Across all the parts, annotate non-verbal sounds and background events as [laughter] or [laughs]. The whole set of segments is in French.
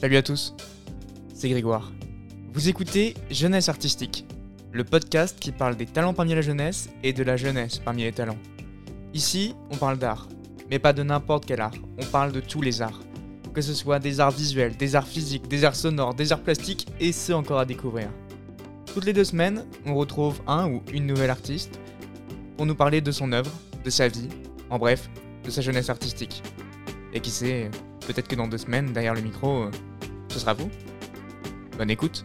Salut à tous, c'est Grégoire. Vous écoutez Jeunesse Artistique, le podcast qui parle des talents parmi la jeunesse et de la jeunesse parmi les talents. Ici, on parle d'art, mais pas de n'importe quel art, on parle de tous les arts. Que ce soit des arts visuels, des arts physiques, des arts sonores, des arts plastiques et ceux encore à découvrir. Toutes les deux semaines, on retrouve un ou une nouvelle artiste pour nous parler de son œuvre, de sa vie, en bref, de sa jeunesse artistique. Et qui sait, peut-être que dans deux semaines, derrière le micro, euh, ce sera vous. Bonne écoute.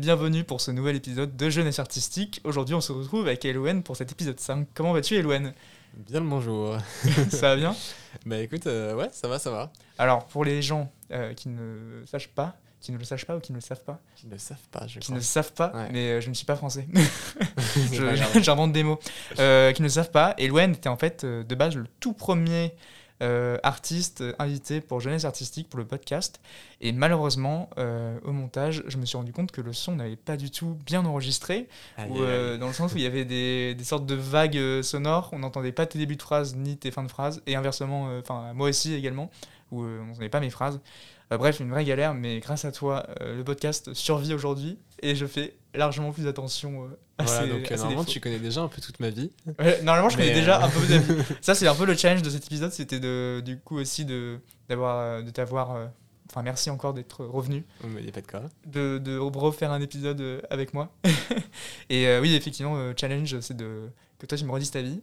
Bienvenue pour ce nouvel épisode de Jeunesse Artistique. Aujourd'hui, on se retrouve avec Elouen pour cet épisode 5. Comment vas-tu, Elouen? Bien le bonjour. [laughs] Ça va bien? Bah écoute, euh, ouais, ça va, ça va. Alors, pour les gens euh, qui ne sachent pas, qui ne le sachent pas ou qui ne le savent pas, Qui ne le savent pas, je qui crois. ne savent pas, Ouais. mais euh, je ne suis pas français, [laughs] [laughs] j'invente des mots, qui ne le savent pas, Elouen était en fait de base le tout premier euh, artiste euh, invité pour Jeunesse Artistique pour le podcast. Et malheureusement, euh, au montage, je me suis rendu compte que le son n'avait pas du tout bien enregistré. Euh, dans le sens où il y avait des, des sortes de vagues sonores, on n'entendait pas tes débuts de phrases ni tes fins de phrases, et inversement, enfin moi aussi également, où on n'entendait pas mes phrases. Bref, une vraie galère, mais grâce à toi, le podcast survit aujourd'hui, et je fais largement plus attention euh, à Voilà, ces- donc à euh, ces normalement tu connais déjà un peu toute ma vie. Ouais, normalement, je connais déjà euh, un peu [laughs] avis. Ça, c'est un peu le challenge de cet épisode, c'était de, du coup aussi de, d'avoir, de t'avoir... euh, Enfin, merci encore d'être revenu Oh, mais y a pas de quoi. de, de refaire un épisode avec moi. [laughs] et euh, oui, effectivement, le challenge, c'est de que toi, tu me redises ta vie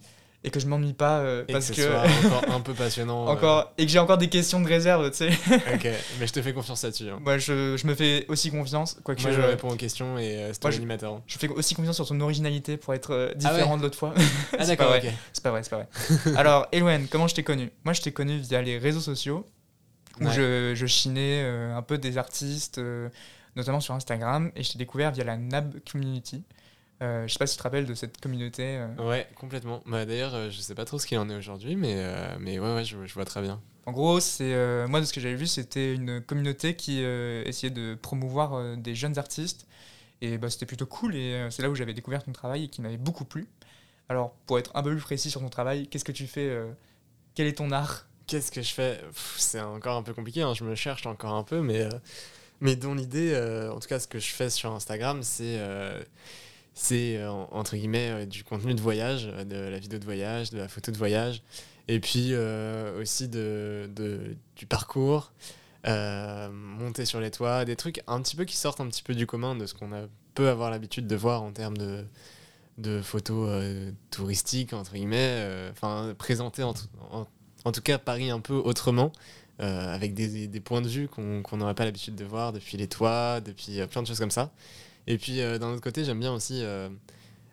et que je m'ennuie pas euh, Et parce que que, ce soit [laughs] encore un peu passionnant. euh, encore et que j'ai encore des questions de réserve, tu sais. [laughs] ok, [laughs] mais je te fais confiance là-dessus. hein. moi, je, je me fais aussi confiance, quoique Moi je, je réponds aux questions et euh, c'est ton Moi, je- hein. fais aussi confiance sur ton originalité pour être euh, Ah ouais. différent de l'autre fois. Ah d'accord, ok. C'est pas vrai, c'est pas vrai. Alors, Elouen, comment je t'ai connu? Moi, je t'ai connu via les réseaux sociaux où Ouais. je, je chinais un peu des artistes, notamment sur Instagram, et je t'ai découvert via la NAB Community. Euh, je sais pas si tu te rappelles de cette communauté. euh. Ouais, complètement. Bah, D'ailleurs, euh, je sais pas trop ce qu'il en est aujourd'hui, mais, euh, mais ouais, ouais, je, je vois très bien. En gros, c'est euh, moi de ce que j'avais vu, c'était une communauté qui euh, essayait de promouvoir des jeunes artistes, et bah, c'était plutôt cool. Et c'est là où j'avais découvert ton travail et qui m'avait beaucoup plu. Alors, pour être un peu plus précis sur ton travail, qu'est-ce que tu fais Quel est ton art? Qu'est-ce que je fais? C'est encore un peu compliqué, hein, je me cherche encore un peu, mais, mais dans l'idée, en tout cas, ce que je fais sur Instagram, c'est c'est euh, en- entre guillemets euh, du contenu de voyage, euh, de la vidéo de voyage, de la photo de voyage, et puis aussi du parcours, monter sur les toits, des trucs un petit peu qui sortent un petit peu du commun de ce qu'on peut avoir l'habitude de voir en termes de, photos touristiques, entre guillemets, enfin présenter en, tout cas Paris un peu autrement, avec des, points de vue qu'on n'aurait pas l'habitude de voir depuis les toits, depuis plein de choses comme ça. Et puis euh, d'un autre côté, j'aime bien aussi, euh,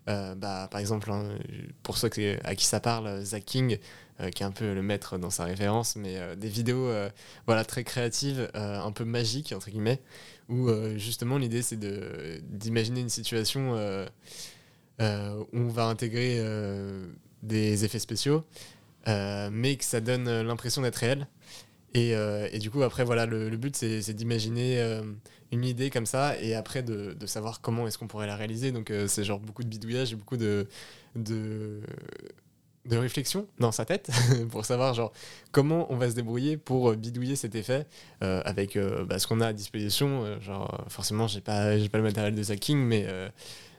euh, bah, par exemple, hein, pour ceux à qui ça parle, Zach King, qui est un peu le maître dans sa référence, mais des vidéos voilà, très créatives, un peu magiques, entre guillemets, où justement l'idée c'est d'imaginer une situation où on va intégrer des effets spéciaux mais que ça donne l'impression d'être réel. Et, euh, et du coup, après, voilà, le, but, c'est d'imaginer euh, une idée comme ça, et après de, savoir comment est-ce qu'on pourrait la réaliser. Donc, euh, c'est genre beaucoup de bidouillage et beaucoup de, de, réflexion dans sa tête [laughs] pour savoir genre comment on va se débrouiller pour bidouiller cet effet avec bah, ce qu'on a à disposition. Genre, forcément, j'ai pas, pas le matériel de Zacking, mais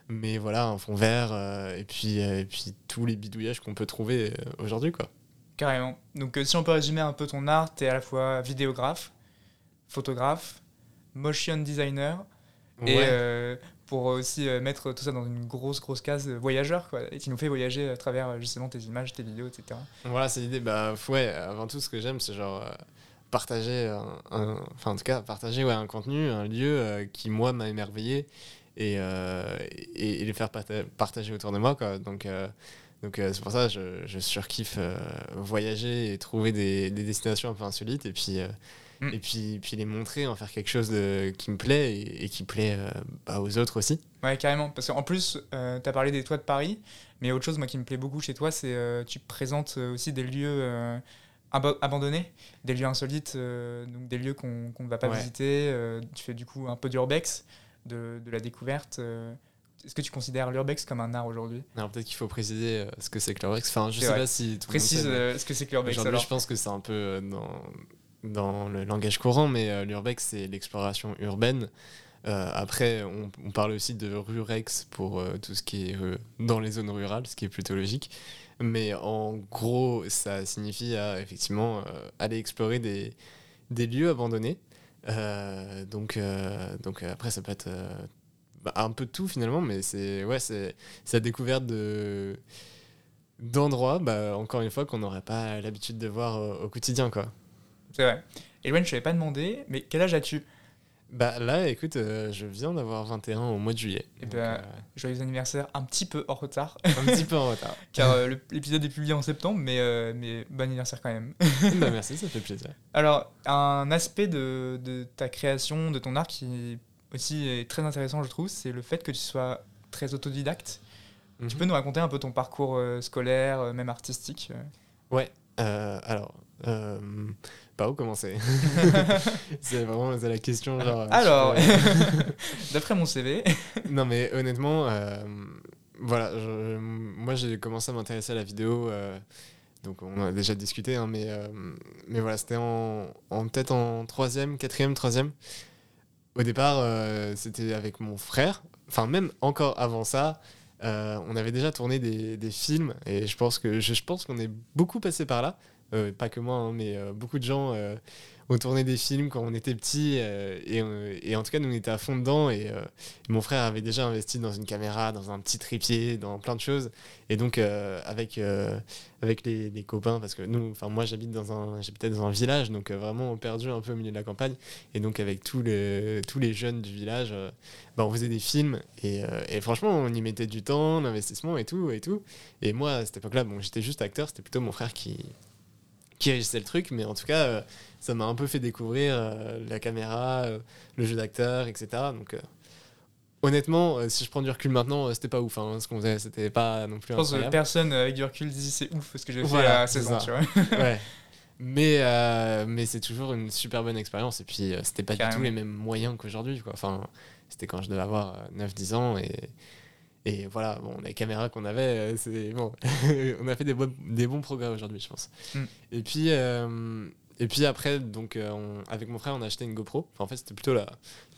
mais voilà, un fond vert, et, puis, et puis tous les bidouillages qu'on peut trouver aujourd'hui, quoi. Carrément. Donc, euh, si on peut résumer un peu ton art, tu es à la fois vidéographe, photographe, motion designer, et euh, pour aussi euh, mettre tout ça dans une grosse, grosse case voyageur, quoi. Et qui nous fait voyager à travers justement tes images, tes vidéos, etc. Voilà, c'est l'idée. Bah, ouais, avant tout, ce que j'aime, c'est genre euh, partager un, Enfin, en tout cas, partager ouais, un contenu, un lieu euh, qui, moi, m'a émerveillé et, euh, et, et les faire parta- partager autour de moi, quoi. Donc, donc euh, c'est pour ça que je, je surkiffe euh, voyager et trouver des, des destinations un peu insolites. Et puis, euh, Mm. Et puis, puis les montrer, en faire quelque chose de, qui me plaît et, qui plaît bah, aux autres aussi. Ouais, carrément. Parce qu'en plus, tu as parlé des toits de Paris, mais autre chose moi, qui me plaît beaucoup chez toi, c'est tu présentes aussi des lieux abandonnés, des lieux insolites, donc des lieux qu'on ne va pas visiter. tu fais du coup un peu d'urbex, de, de, la découverte. Est-ce que tu considères l'urbex comme un art aujourd'hui? Alors peut-être qu'il faut préciser euh, ce que c'est que l'urbex. Enfin, je sais pas si tout précise euh, ce que c'est que l'urbex. Aujourd'hui, je pense que c'est un peu euh, dans, dans le langage courant, mais l'urbex c'est l'exploration urbaine. après, on, parle aussi de rurex pour tout ce qui est dans les zones rurales, ce qui est plutôt logique. Mais en gros, ça signifie effectivement aller explorer des, des lieux abandonnés. donc, donc après, ça peut être bah, un peu de tout finalement, mais c'est ouais, c'est la découverte de d'endroits, bah, encore une fois, qu'on n'aurait pas l'habitude de voir au, quotidien. quoi. C'est vrai. Et Wen, je t'avais pas demandé, mais quel âge as-tu? Bah là, écoute, euh, je viens d'avoir 21 au mois de juillet. Et ben, euh, joyeux anniversaire, un petit peu en retard. [laughs] un petit peu en retard. [laughs] Car euh, l'épisode est publié en septembre, mais, mais bon anniversaire quand même. [laughs] bah merci, ça fait plaisir. Alors, un aspect de, de, ta création, de ton art qui aussi est très intéressant, je trouve, c'est le fait que tu sois très autodidacte. Tu mhm. peux nous raconter un peu ton parcours euh, scolaire, euh, même artistique euh? Ouais, alors, par où commencer? [laughs] C'est vraiment la question. Genre, [laughs] alors, [laughs] d'après mon CV. non, mais honnêtement, voilà, moi j'ai commencé à m'intéresser à la vidéo. donc on a déjà discuté, hein, mais, mais voilà, c'était en, en peut-être en troisième, quatrième, troisième. Au départ, euh, c'était avec mon frère. Enfin, même encore avant ça, euh, on avait déjà tourné des, des, films et je pense que je, pense qu'on est beaucoup passé par là. Euh, pas que moi, hein, mais beaucoup de gens on tournait des films quand on était petit euh, et, euh, en tout cas nous on était à fond dedans et, euh, mon frère avait déjà investi dans une caméra, dans un petit trépied, dans plein de choses. Et donc avec avec les, les, copains parce que nous, enfin moi j'habite dans un j'habitais dans un village donc vraiment perdu un peu au milieu de la campagne. Et donc avec tous les tous les jeunes du village, bah, on faisait des films et, et, franchement on y mettait du temps, l'investissement et tout et tout. Et moi à cette époque-là bon j'étais juste acteur, c'était plutôt mon frère qui qui régissait le truc, mais en tout cas, ça m'a un peu fait découvrir euh, la caméra, euh, le jeu d'acteur, etc. Donc, euh, honnêtement, si je prends du recul maintenant, c'était pas ouf. Hein, ce qu'on faisait, c'était pas non plus. Je pense que personne avec du recul dit c'est ouf ce que j'ai fait à 16 ans, tu vois. [laughs] ouais. [laughs] Mais, mais c'est toujours une super bonne expérience. Et puis, c'était pas du tout les mêmes moyens qu'aujourd'hui. Enfin, c'était quand je devais avoir 9-10 ans. Et, et voilà, bon, les caméras qu'on avait, c'est bon. [laughs] on a fait des, bons, des bons progrès aujourd'hui, je pense. Mm. Et puis, et puis après, donc, euh, avec mon frère, on a acheté une GoPro. en fait, c'était plutôt la,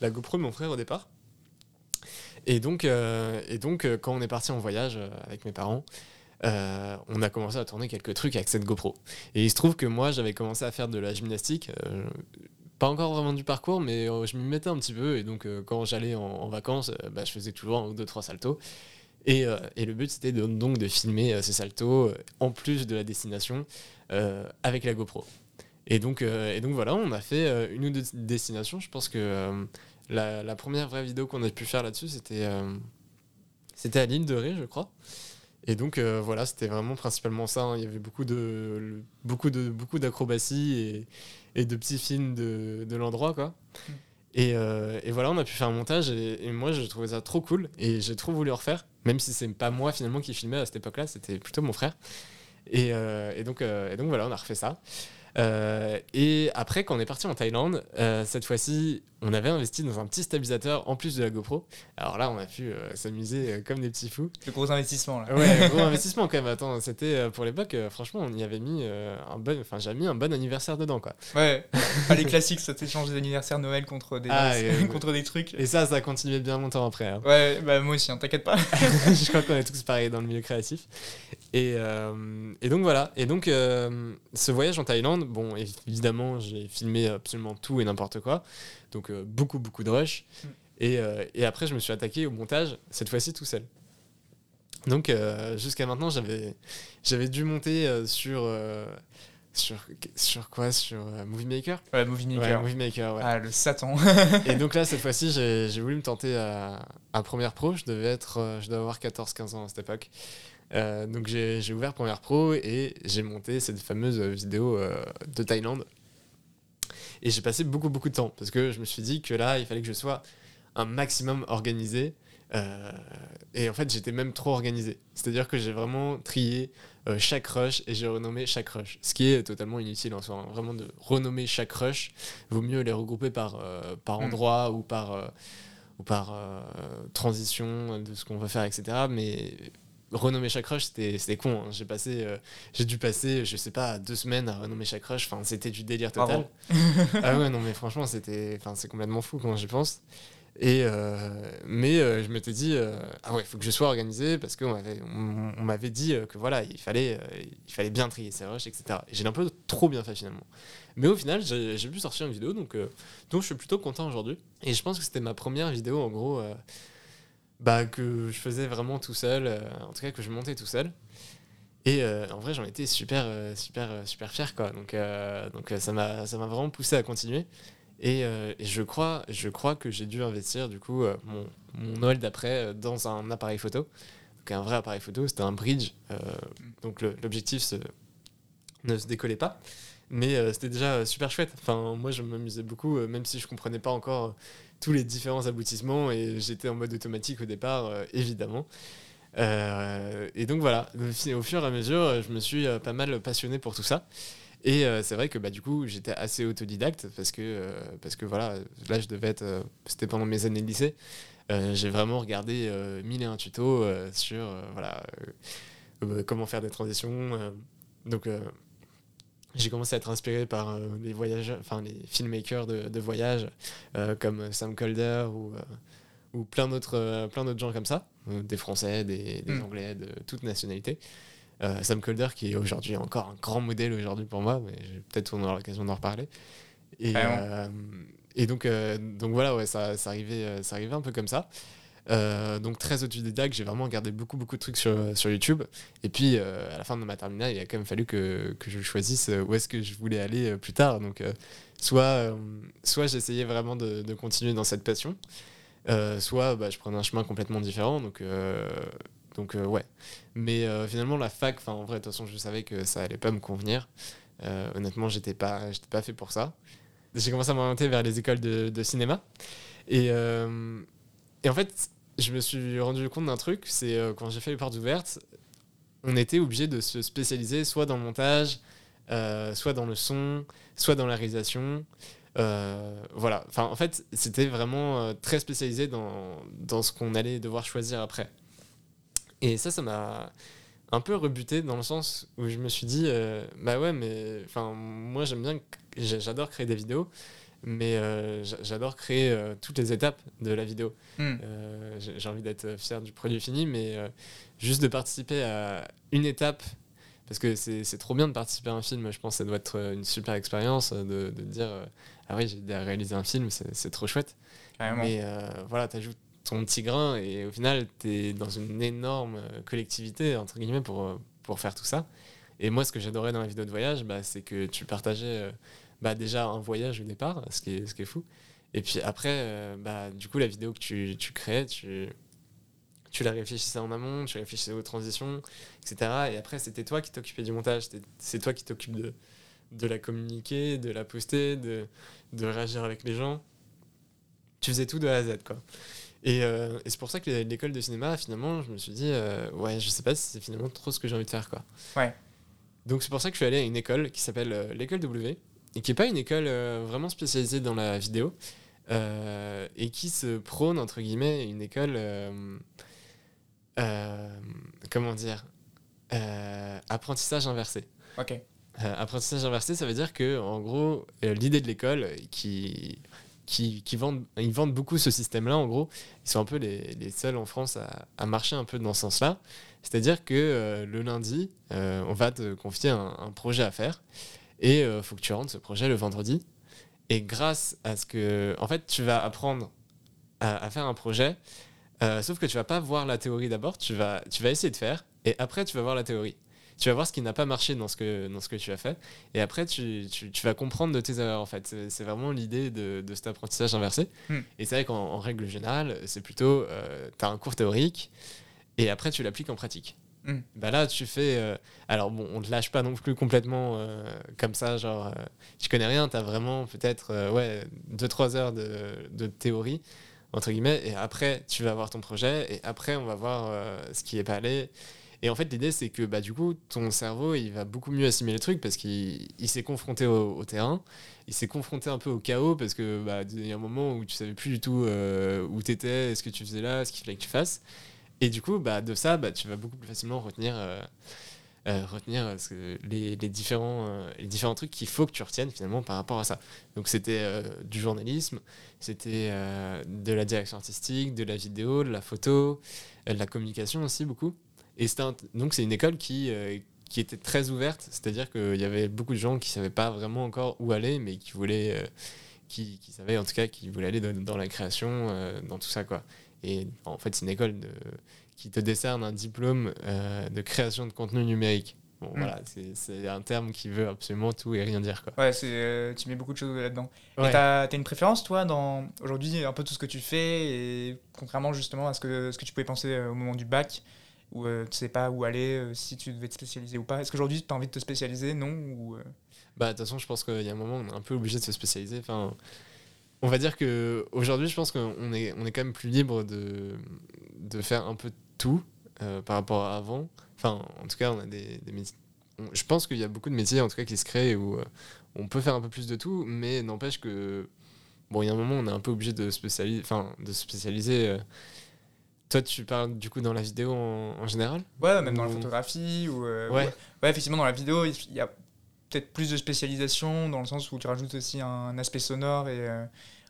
la GoPro de mon frère au départ. Et donc, euh, et donc euh, quand on est parti en voyage avec mes parents, on a commencé à tourner quelques trucs avec cette GoPro. Et il se trouve que moi, j'avais commencé à faire de la gymnastique. Pas encore vraiment du parcours, mais je m'y mettais un petit peu. Et donc, quand j'allais en, vacances, bah, je faisais toujours un ou deux, trois saltos. Et, le but, c'était donc de filmer ces saltos en plus de la destination avec la GoPro. Et donc, euh, voilà, on a fait euh, une ou deux destinations. Je pense que euh, la, la, première vraie vidéo qu'on a pu faire là-dessus, c'était c'était à l'île de Ré, je crois. Et donc voilà, c'était vraiment principalement ça. Hein. Il y avait beaucoup de beaucoup de beaucoup d'acrobatie et, et, de petits films de, de l'endroit, quoi. Mm. Et, et, voilà, on a pu faire un montage et, moi j'ai trouvé ça trop cool et j'ai trop voulu en refaire, même si c'est pas moi finalement qui filmais à cette époque-là, c'était plutôt mon frère. Et, et donc, et donc voilà, on a refait ça. Euh, et après, quand on est parti en Thaïlande, euh, cette fois-ci, on avait investi dans un petit stabilisateur en plus de la GoPro. Alors là, on a pu euh, s'amuser comme des petits fous. Le gros investissement là. Ouais, gros [laughs] investissement quand même. Attends, c'était pour l'époque, franchement, on y avait mis un bon, enfin, j'ai mis un bon anniversaire dedans quoi. Ouais. [laughs] Ah, les classiques, ça t'échange des anniversaires Noël contre des ah, [laughs] contre des trucs. Et ça, ça a continué bien longtemps après. Hein. Ouais, bah moi aussi, hein, t'inquiète pas. Je crois qu'on est tous pareils dans le milieu créatif. Et, et donc voilà. Et donc ce voyage en Thaïlande, bon, évidemment, j'ai filmé absolument tout et n'importe quoi. Donc euh, beaucoup, beaucoup de rush. Mm. Et, euh, et, après, je me suis attaqué au montage, cette fois-ci tout seul. Donc euh, jusqu'à maintenant, j'avais, j'avais dû monter sur, sur, sur quoi? Sur Movie Maker? Ouais, Movie Maker. Movie Maker, ouais. Ah, le Satan. [laughs] et donc là, cette fois-ci, j'ai, j'ai voulu me tenter à, à Première Pro. Je devais, être, je devais avoir 14-15 ans à cette époque. donc j'ai, j'ai ouvert Première Pro et j'ai monté cette fameuse vidéo de Thaïlande Et j'ai passé beaucoup, beaucoup de temps parce que je me suis dit que là, il fallait que je sois un maximum organisé. Euh, et en fait, j'étais même trop organisé. C'est-à-dire que j'ai vraiment trié euh, chaque rush et j'ai renommé chaque rush. Ce qui est totalement inutile en soi. Hein. Vraiment de renommer chaque rush, vaut mieux les regrouper par, euh, par mm. endroit ou par, ou par transition de ce qu'on va faire, etc. Mais renommer chaque rush, c'était con. Hein. J'ai passé, j'ai dû passer, je sais pas, deux semaines à renommer chaque rush. Enfin, c'était du délire total. [laughs] ah ouais, non, mais franchement, c'était, enfin, c'est complètement fou quand j'y pense. Et euh, mais euh, je m'étais dit, euh, ah ouais, il faut que je sois organisé parce qu'on m'avait, on, m'avait dit que voilà, il fallait, il fallait bien trier ses rushs, etc. Et j'ai un peu trop bien fait finalement. Mais au final, j'ai, pu sortir une vidéo, donc, donc je suis plutôt content aujourd'hui. Et je pense que c'était ma première vidéo en gros bah, que je faisais vraiment tout seul, en tout cas que je montais tout seul. Et en vrai, j'en étais super, super, super fier, quoi. Donc, donc ça m'a, vraiment poussé à continuer. Euh, et, je, crois, je crois que j'ai dû investir du coup euh, mon, mon, Noël d'après euh, dans un appareil photo. Donc un vrai appareil photo, c'était un bridge. donc l'objectif ne se décollait pas. Mais c'était déjà super chouette. Enfin, moi, je m'amusais beaucoup, même si je comprenais pas encore tous les différents aboutissements. Et j'étais en mode automatique au départ, évidemment. et donc voilà, au fur et à mesure, je me suis pas mal passionné pour tout ça. Et euh, c'est vrai que bah, du coup, j'étais assez autodidacte parce que, euh, parce que voilà, là, je devais être. Euh, c'était pendant mes années de lycée. j'ai vraiment regardé mille et un tutos sur voilà, comment faire des transitions. donc, j'ai commencé à être inspiré par les voyageurs, enfin les filmmakers de, de voyage comme Sam Calder ou, ou plein d'autres plein d'autres gens comme ça, des Français, des, des hmm. Anglais, de toute nationalité. Euh, Sam Calder, qui est aujourd'hui encore un grand modèle aujourd'hui pour moi, mais peut-être on aura l'occasion d'en reparler. Et, euh, et donc, euh, donc voilà, ouais, ça, ça, arrivait, ça arrivait un peu comme ça. Donc très autodidacte, j'ai vraiment regardé beaucoup beaucoup de trucs sur, sur YouTube. Et puis à la fin de ma terminale, il a quand même fallu que, que je choisisse où est-ce que je voulais aller plus tard. Donc soit, soit j'essayais vraiment de, continuer dans cette passion, soit bah, je prenais un chemin complètement différent. Donc donc euh, ouais. Mais euh, finalement la fac, enfin en vrai de toute façon je savais que ça allait pas me convenir. Euh, honnêtement j'étais pas, j'étais pas fait pour ça. J'ai commencé à m'orienter vers les écoles de, de cinéma. Et, et en fait je me suis rendu compte d'un truc, c'est quand j'ai fait les portes ouvertes, on était obligé de se spécialiser soit dans le montage, soit dans le son, soit dans la réalisation. voilà, enfin en fait c'était vraiment très spécialisé dans, dans ce qu'on allait devoir choisir après. Et ça, ça m'a un peu rebuté dans le sens où je me suis dit, euh, bah ouais, mais enfin, moi j'aime bien, j'adore créer des vidéos, mais euh, j'adore créer euh, toutes les étapes de la vidéo. Hmm. J'ai envie d'être fier du produit fini, mais juste de participer à une étape, parce que c'est trop bien de participer à un film, je pense que ça doit être une super expérience de, de dire, ah oui, j'ai réalisé un film, c'est trop chouette. Mais voilà, tu ajoutes ton petit grain et au final, tu es dans une énorme euh, collectivité, entre guillemets, pour, euh, pour faire tout ça. Et moi, ce que j'adorais dans la vidéo de voyage, bah, c'est que tu partageais euh, bah, déjà un voyage au départ, ce qui est, ce qui est fou. Et puis après, bah, du coup, la vidéo que tu, tu créais, tu, tu la réfléchissais en amont, tu réfléchissais aux transitions, etc. Et après, c'était toi qui t'occupais du montage, c'est toi qui t'occupes de, de la communiquer, de la poster, de, de réagir avec les gens. Tu faisais tout de A à Z, quoi. Euh, et, c'est pour ça que l'école de cinéma, finalement, je me suis dit, euh, ouais, je sais pas si c'est finalement trop ce que j'ai envie de faire, quoi. Ouais. Donc c'est pour ça que je suis allé à une école qui s'appelle euh, l'école W, et qui n'est pas une école vraiment spécialisée dans la vidéo, et qui se prône, entre guillemets, une école, comment dire, apprentissage inversé. Ok. apprentissage inversé, ça veut dire que, en gros, l'idée de l'école, qui qui, vendent, ils vendent beaucoup ce système-là, en gros. Ils sont un peu les, les seuls en France à, à, marcher un peu dans ce sens-là. C'est-à-dire que euh, le lundi, euh, on va te confier un, projet à faire et il euh, faut que tu rentres ce projet le vendredi. Et grâce à ce que. En fait, tu vas apprendre à, à faire un projet, sauf que tu vas pas voir la théorie d'abord, tu vas, tu vas essayer de faire et après, tu vas voir la théorie tu vas voir ce qui n'a pas marché dans ce que, dans ce que tu as fait. Et après, tu, tu, tu vas comprendre de tes erreurs, en fait. C'est vraiment l'idée de, de, cet apprentissage inversé. Hmm. Et c'est vrai qu'en règle générale, c'est plutôt, euh, tu as un cours théorique, et après tu l'appliques en pratique. Mm. Bah là, tu fais. euh, alors bon, on te lâche pas non plus complètement euh, comme ça, genre, euh, tu connais rien, tu as vraiment peut-être euh, ouais, 2-3 heures de, de théorie, entre guillemets, et après, tu vas voir ton projet, et après, on va voir euh, ce qui est pas allé. Et en fait, l'idée, c'est que bah, du coup, ton cerveau, il va beaucoup mieux assimiler le truc parce qu'il il s'est confronté au, terrain, il s'est confronté un peu au chaos parce que bah, il y a un moment où tu savais plus du tout euh, où tu étais, ce que tu faisais là, ce qu'il fallait que tu fasses. Et du coup, bah, de ça, bah, tu vas beaucoup plus facilement retenir, euh, euh, retenir euh, les, les différents, les différents trucs qu'il faut que tu retiennes finalement par rapport à ça. Donc c'était du journalisme, c'était de la direction artistique, de la vidéo, de la photo, de la communication aussi beaucoup. Et un- donc c'est une école qui, qui était très ouverte, c'est-à-dire qu'il y avait beaucoup de gens qui ne savaient pas vraiment encore où aller, mais qui voulaient, qui, qui savaient en tout cas qu'ils voulaient aller dans, dans la création, dans tout ça quoi. Et en fait c'est une école de, qui te décerne un diplôme euh, de création de contenu numérique. Bon Mm. voilà, c'est- un terme qui veut absolument tout et rien dire quoi. Ouais, euh, tu mets beaucoup de choses là-dedans. Ouais. Et t'as as une préférence, toi, dans aujourd'hui, un peu tout ce que tu fais, et contrairement justement à ce que, ce que tu pouvais penser euh, au moment du bac, où euh, tu sais pas où aller, euh, si tu devais te spécialiser ou pas. Est-ce qu'aujourd'hui, tu as envie de te spécialiser, non ou, Bah, de toute façon, je pense qu'il y a un moment où on est un peu obligé de se spécialiser. Enfin, on va dire que aujourd'hui, je pense qu'on est, on est quand même plus libre de, de faire un peu tout euh, par rapport à avant. Enfin, en tout cas, on a des, des métiers. on- Je pense qu'il y a beaucoup de métiers, en tout cas, qui se créent où euh, on peut faire un peu plus de tout, mais n'empêche que bon, il y a un moment, où on est un peu obligé de spécialiser. Enfin, de se spécialiser. euh. Toi, tu parles du coup dans la vidéo en, en général? Ouais, même dans la photographie. Ou, euh, Ouais. ouais. Ouais, effectivement, dans la vidéo, il y a peut-être plus de spécialisation dans le sens où tu rajoutes aussi un aspect sonore et euh,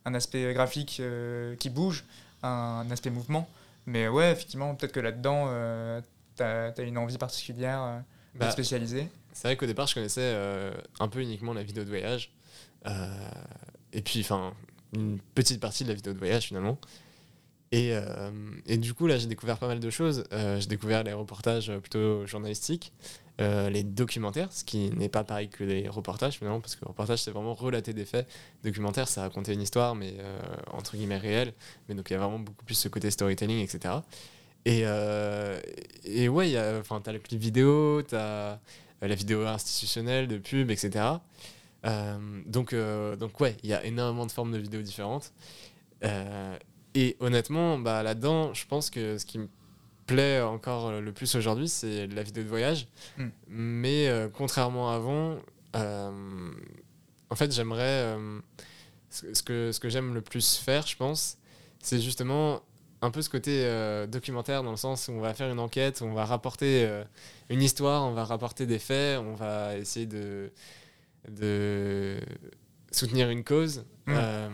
un aspect graphique euh, qui bouge, un aspect mouvement. Mais ouais, effectivement, peut-être que là-dedans, euh, tu as, une envie particulière euh, de Bah, te spécialiser. C'est vrai qu'au départ, je connaissais un peu uniquement la vidéo de voyage. Et puis, enfin, une petite partie de la vidéo de voyage finalement. Et, euh, et du coup, là, j'ai découvert pas mal de choses. Euh, j'ai découvert les reportages plutôt journalistiques, euh, les documentaires, ce qui n'est pas pareil que les reportages finalement, parce que le reportage, c'est vraiment relater des faits. Documentaire, ça raconter une histoire, mais euh, entre guillemets réelle. Mais donc, il y a vraiment beaucoup plus ce côté storytelling, etc. Et, euh, et ouais, il y a- enfin, t'as le clip vidéo, t'as euh, la vidéo institutionnelle, de pub, etc. Euh, donc, euh, donc ouais, il y a énormément de formes de vidéos différentes. Euh, et honnêtement, bah, là-dedans, je pense que ce qui me plaît encore le plus aujourd'hui, c'est la vidéo de voyage. Mm. Mais euh, contrairement à avant, euh, en fait, j'aimerais... euh, ce que, ce que j'aime le plus faire, je pense, c'est justement un peu ce côté euh, documentaire dans le sens où on va faire une enquête, on va rapporter euh, une histoire, on va rapporter des faits, on va essayer de, de soutenir une cause, Mm. euh,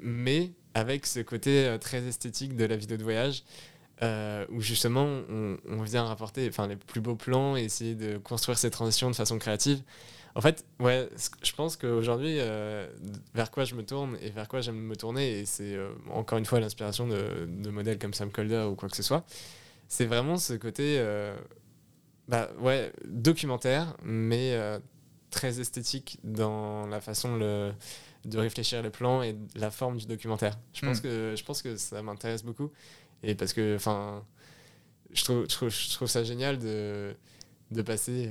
mais avec ce côté euh, très esthétique de la vidéo de voyage. euh, où justement on, vient rapporter enfin, les plus beaux plans et essayer de construire ces transitions de façon créative. En fait, ouais, je pense qu'aujourd'hui, euh, vers quoi je me tourne et vers quoi j'aime me tourner, et c'est encore une fois l'inspiration de, modèles comme Sam Colder ou quoi que ce soit, c'est vraiment ce côté bah, ouais, documentaire, mais très esthétique dans la façon le, de réfléchir les plans et la forme du documentaire. Je pense, Mm. que, je pense que ça m'intéresse beaucoup, et parce que enfin, je trouve, je, trouve, je trouve ça génial de de passer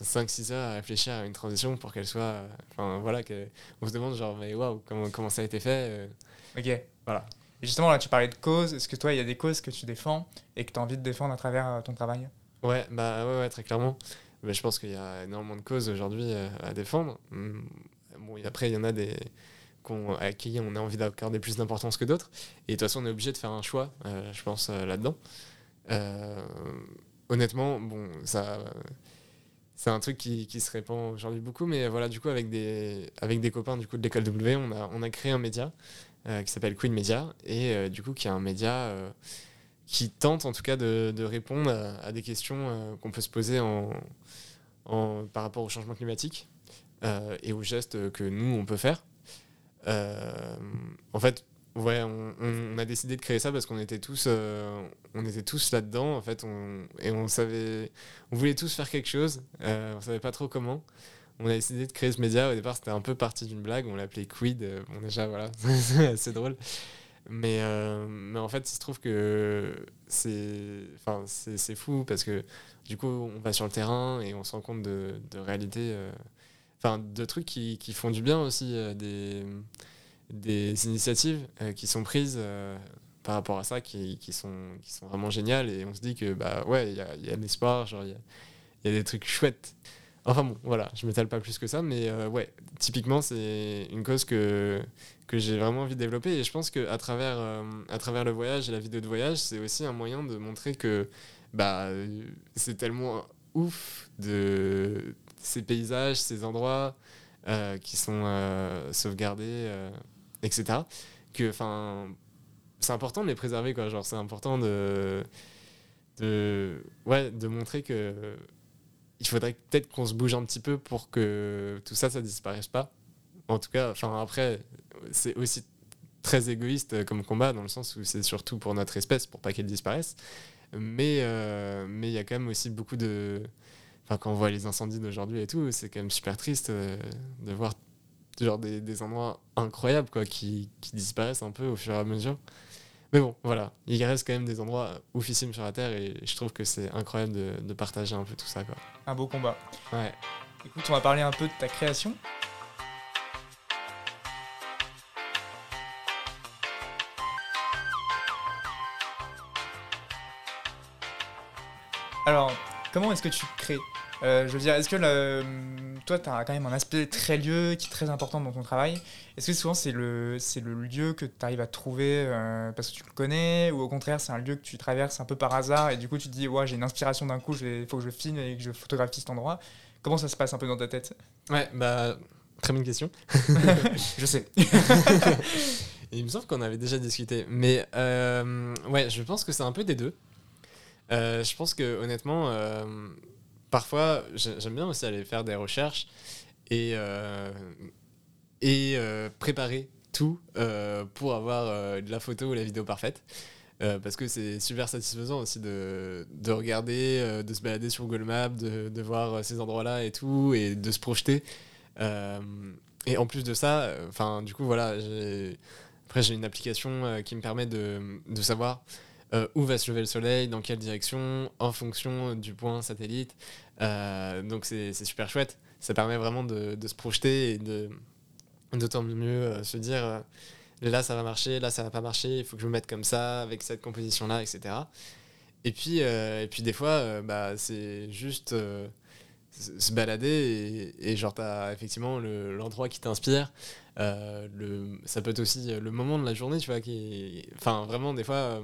5-6 heures à réfléchir à une transition pour qu'elle soit. euh, Enfin, voilà, que- on se demande, genre, mais waouh, comment, comment ça a été fait euh, Ok. Voilà. Et justement, là, tu parlais de causes. Est-ce que toi, il y a des causes que tu défends et que tu as envie de défendre à travers euh, ton travail? Ouais, bah ouais, ouais, très clairement. Mais je pense qu'il y a énormément de causes aujourd'hui euh, à défendre. Bon, après, il y en a des qu'on- à qui on a envie d'accorder plus d'importance que d'autres. Et de toute façon, on est obligé de faire un choix, euh, je pense, euh, là-dedans. Euh, honnêtement, bon, ça. C'est un truc qui, qui se répand aujourd'hui beaucoup, mais voilà, du coup, avec des, avec des copains du coup, de l'école W, on a, on a créé un média qui s'appelle Queen Media, et du coup, qui est un média qui tente en tout cas de, de répondre à, à des questions qu'on peut se poser en, en- par rapport au changement climatique euh, et aux gestes que nous, on peut faire. Euh, en fait, ouais, on, a décidé de créer ça parce qu'on était tous, euh, tous là-dedans, en fait, on, et on savait, on voulait tous faire quelque chose, on savait pas trop comment. On a décidé de créer ce média. Au départ, c'était un peu parti d'une blague. On l'appelait Quid. Bon, déjà, voilà, [laughs] c'est assez drôle. Mais, mais en fait, il se trouve que c'est fou parce que du coup, on va sur le terrain et on se rend compte de, de réalités, enfin, de trucs qui, qui, font du bien aussi, euh, des, des initiatives qui sont prises par rapport à ça qui, qui, sont, qui sont vraiment géniales. Et on se dit que, bah ouais, il y a, y a de l'espoir, genre, il y a, y a des trucs chouettes. Enfin bon, voilà, je m'étale pas plus que ça, mais ouais, typiquement, c'est une cause que, que j'ai vraiment envie de développer. Et je pense qu'à travers, euh, à travers le voyage et la vidéo de voyage, c'est aussi un moyen de montrer que bah, c'est tellement ouf de ces paysages, ces endroits euh, qui sont euh, sauvegardés, etc. Que c'est important de les préserver. Quoi. Genre, c'est important de, de, ouais, de montrer que il faudrait peut-être qu'on se bouge un petit peu pour que tout ça, ça disparaisse pas. En tout cas, enfin après, c'est aussi très égoïste comme combat, dans le sens où c'est surtout pour notre espèce, pour pas qu'elle disparaisse. Mais euh, mais il y a quand même aussi beaucoup de. Enfin, quand on voit les incendies d'aujourd'hui et tout, c'est quand même super triste euh, de voir genre des, des, endroits incroyables quoi, qui, qui, disparaissent un peu au fur et à mesure. Mais bon, voilà, il reste quand même des endroits oufissimes sur la Terre et je trouve que c'est incroyable de, de, partager un peu tout ça. Quoi. Un beau combat. Ouais. Écoute, on va parler un peu de ta création. Alors, comment est-ce que tu crées? Euh, Je veux dire, est-ce que le, toi, tu as quand même un aspect très lieu qui est très important dans ton travail Est-ce que souvent c'est le, c'est le lieu que tu arrives à trouver euh, parce que tu le connais Ou au contraire, c'est un lieu que tu traverses un peu par hasard et du coup tu te dis, ouais, j'ai une inspiration d'un coup, il faut que je filme et que je photographie cet endroit Comment ça se passe un peu dans ta tête? Ouais, bah, très bonne question. [laughs] [laughs] je sais. [laughs] il me semble qu'on avait déjà discuté. Mais euh, ouais, je pense que c'est un peu des deux. Euh, je pense que honnêtement, euh, parfois, j'aime bien aussi aller faire des recherches et, euh, et préparer tout pour avoir de la photo ou la vidéo parfaite. parce que c'est super satisfaisant aussi de, de regarder, de se balader sur Google Maps, de, de voir ces endroits-là et tout, et de se projeter. et en plus de ça, du coup, voilà, après j'ai une application qui me permet de, de savoir euh, où va se lever le soleil, dans quelle direction, en fonction du point satellite. Euh, donc c'est super chouette. Ça permet vraiment de, se projeter et d'autant mieux euh, se dire là ça va marcher, là ça va pas marcher, il faut que je me mette comme ça, avec cette composition là, etc. Et puis, et puis des fois, bah, c'est juste se balader et, et genre t'as effectivement l'endroit qui t'inspire. ça peut être aussi le moment de la journée, tu vois, qui enfin vraiment des fois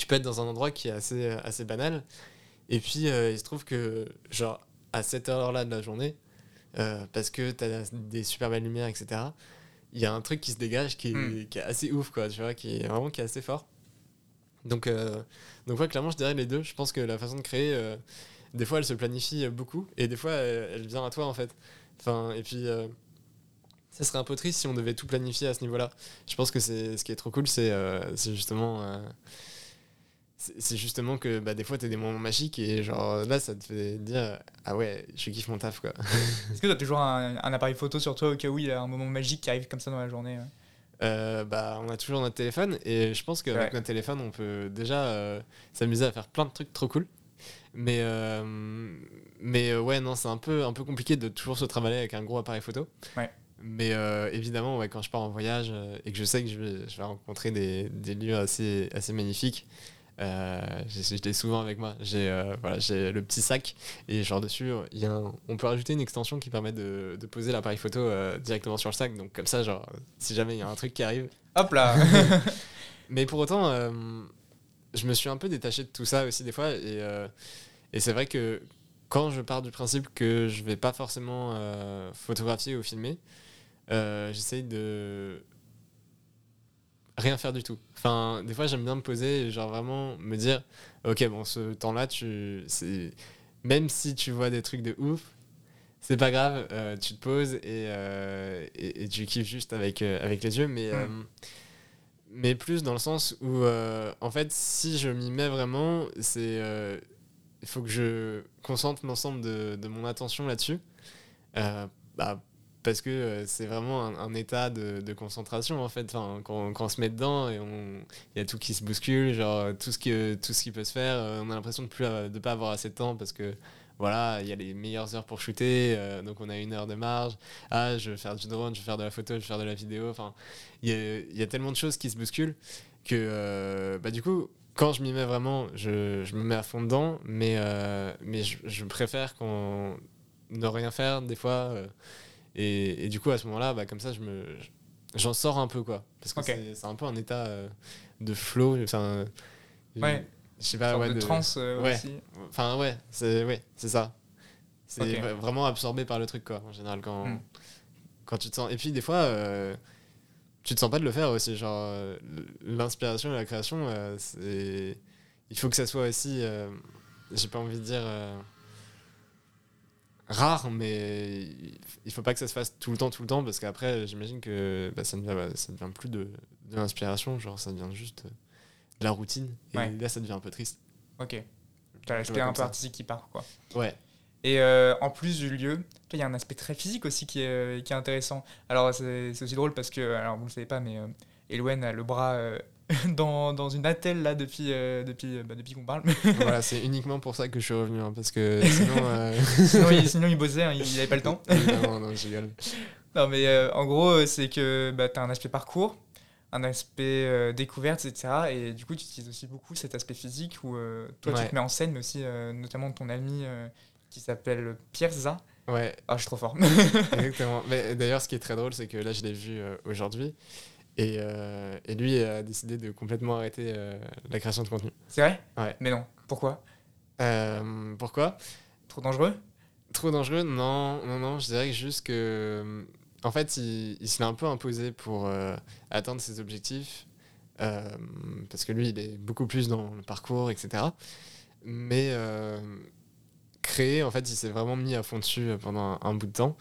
tu peux être dans un endroit qui est assez, assez banal. Et puis, euh, il se trouve que, genre, à cette heure-là de la journée, euh, parce que tu as des super belles lumières, etc., il y a un truc qui se dégage qui est, hmm. qui est, assez ouf, quoi, tu vois, qui est vraiment qui est assez fort. Donc, euh, donc ouais, clairement, je dirais les deux. Je pense que la façon de créer, des fois, elle se planifie beaucoup, et des fois, elle, vient à toi, en fait. Enfin, et puis ça serait un peu triste si on devait tout planifier à ce niveau-là. Je pense que c'est ce qui est trop cool, c'est justement c'est justement que bah, des fois, tu as des moments magiques et genre là, ça te fait dire Ah ouais, je kiffe mon taf quoi. [laughs] Est-ce que tu as toujours un, appareil photo sur toi au cas où il y a un moment magique qui arrive comme ça dans la journée euh, bah, on a toujours notre téléphone et je pense qu'avec notre téléphone, on peut déjà euh, s'amuser à faire plein de trucs trop cool. Mais, euh, mais ouais, non, c'est un peu, un peu compliqué de toujours se travailler avec un gros appareil photo. Ouais. Mais évidemment, ouais, quand je pars en voyage et que je sais que je vais, je vais rencontrer des, des lieux assez, assez magnifiques, euh, J'étais souvent avec moi. J'ai euh, voilà, j'ai le petit sac et genre dessus, y a on peut rajouter une extension qui permet de, de poser l'appareil photo euh, directement sur le sac. Donc comme ça, genre, si jamais il y a un truc qui arrive. Hop là [laughs] [laughs] Mais pour autant, euh, je me suis un peu détaché de tout ça aussi des fois. Et, et c'est vrai que quand je pars du principe que je vais pas forcément photographier ou filmer, j'essaye de rien faire du tout. Enfin, des fois, j'aime bien me poser et genre vraiment me dire, ok, bon, ce temps-là, tu, c'est, même si tu vois des trucs de ouf, c'est pas grave, euh, tu te poses et, euh, et, tu kiffes juste avec, euh, avec les yeux, mais, mais plus dans le sens où, en fait, si je m'y mets vraiment, c'est, il faut que je concentre l'ensemble de, de, mon attention là-dessus. bah, parce que euh, c'est vraiment un, état de, concentration en fait. Quand, on se met dedans et on il y a tout qui se bouscule genre tout ce que tout ce qui peut se faire euh, on a l'impression de plus euh, de pas avoir assez de temps parce que voilà il y a les meilleures heures pour shooter euh, donc on a une heure de marge. Ah je veux faire du drone je veux faire de la photo je veux faire de la vidéo. Enfin il y a, tellement de choses qui se bousculent que euh, bah du coup quand je m'y mets vraiment je, me mets à fond dedans mais euh, mais je, je préfère qu'on ne rien faire des fois euh, et, et du coup, à ce moment-là, bah, comme ça, je me, j'en sors un peu, quoi. Parce que c'est, c'est un peu un état euh, de flow. Ouais. Je sais pas, ouais. de de- trance euh, ouais. aussi. Enfin, ouais, c'est, ouais, c'est ça. C'est vraiment absorbé par le truc, quoi, en général, quand, Mm. quand tu te sens. Et puis, des fois, euh, tu te sens pas de le faire aussi. Genre, l'inspiration et la création, c'est. Il faut que ça soit aussi. J'ai pas envie de dire. Euh, rare, mais il faut pas que ça se fasse tout le temps, tout le temps, parce qu'après, j'imagine que bah, ça ne devient, ça devient plus de, de l'inspiration, genre ça devient juste euh, de la routine. Et Ouais. là, ça devient un peu triste. Ok. T'as l'aspect un peu artistique qui part, quoi. Ouais. Et euh, en plus du lieu, il y a un aspect très physique aussi qui est, qui est intéressant. Alors, c'est c'est aussi drôle parce que, alors vous ne le savez pas, mais euh, Elouen a le bras euh, [laughs] dans, dans une attelle là depuis, euh, depuis, euh, bah, depuis qu'on parle. [laughs] voilà, [laughs] c'est uniquement pour ça que je suis revenu, hein, parce que sinon. euh, sinon, il, sinon, il bossait, hein, il n'avait pas le temps. Non, je rigole. Non, mais euh, en gros, c'est que bah, tu as un aspect parcours, un aspect découverte, etc. Et du coup, tu utilises aussi beaucoup cet aspect physique où toi, tu te mets en scène, mais aussi notamment ton ami qui s'appelle Pierre Za. Ouais, Ah, je suis trop fort. exactement. Mais d'ailleurs, ce qui est très drôle, c'est que là, je l'ai vu aujourd'hui. Et, euh, et lui a décidé de complètement arrêter euh, la création de contenu. c'est vrai? Ouais. Mais non. Pourquoi? Euh, pourquoi? Trop dangereux? Trop dangereux? Non, non, non. Je dirais juste que. En fait, il, il se l'est un peu imposé pour atteindre ses objectifs. parce que lui, il est beaucoup plus dans le parcours, etc. Mais créer, en fait, il s'est vraiment mis à fond dessus pendant un, un bout de temps.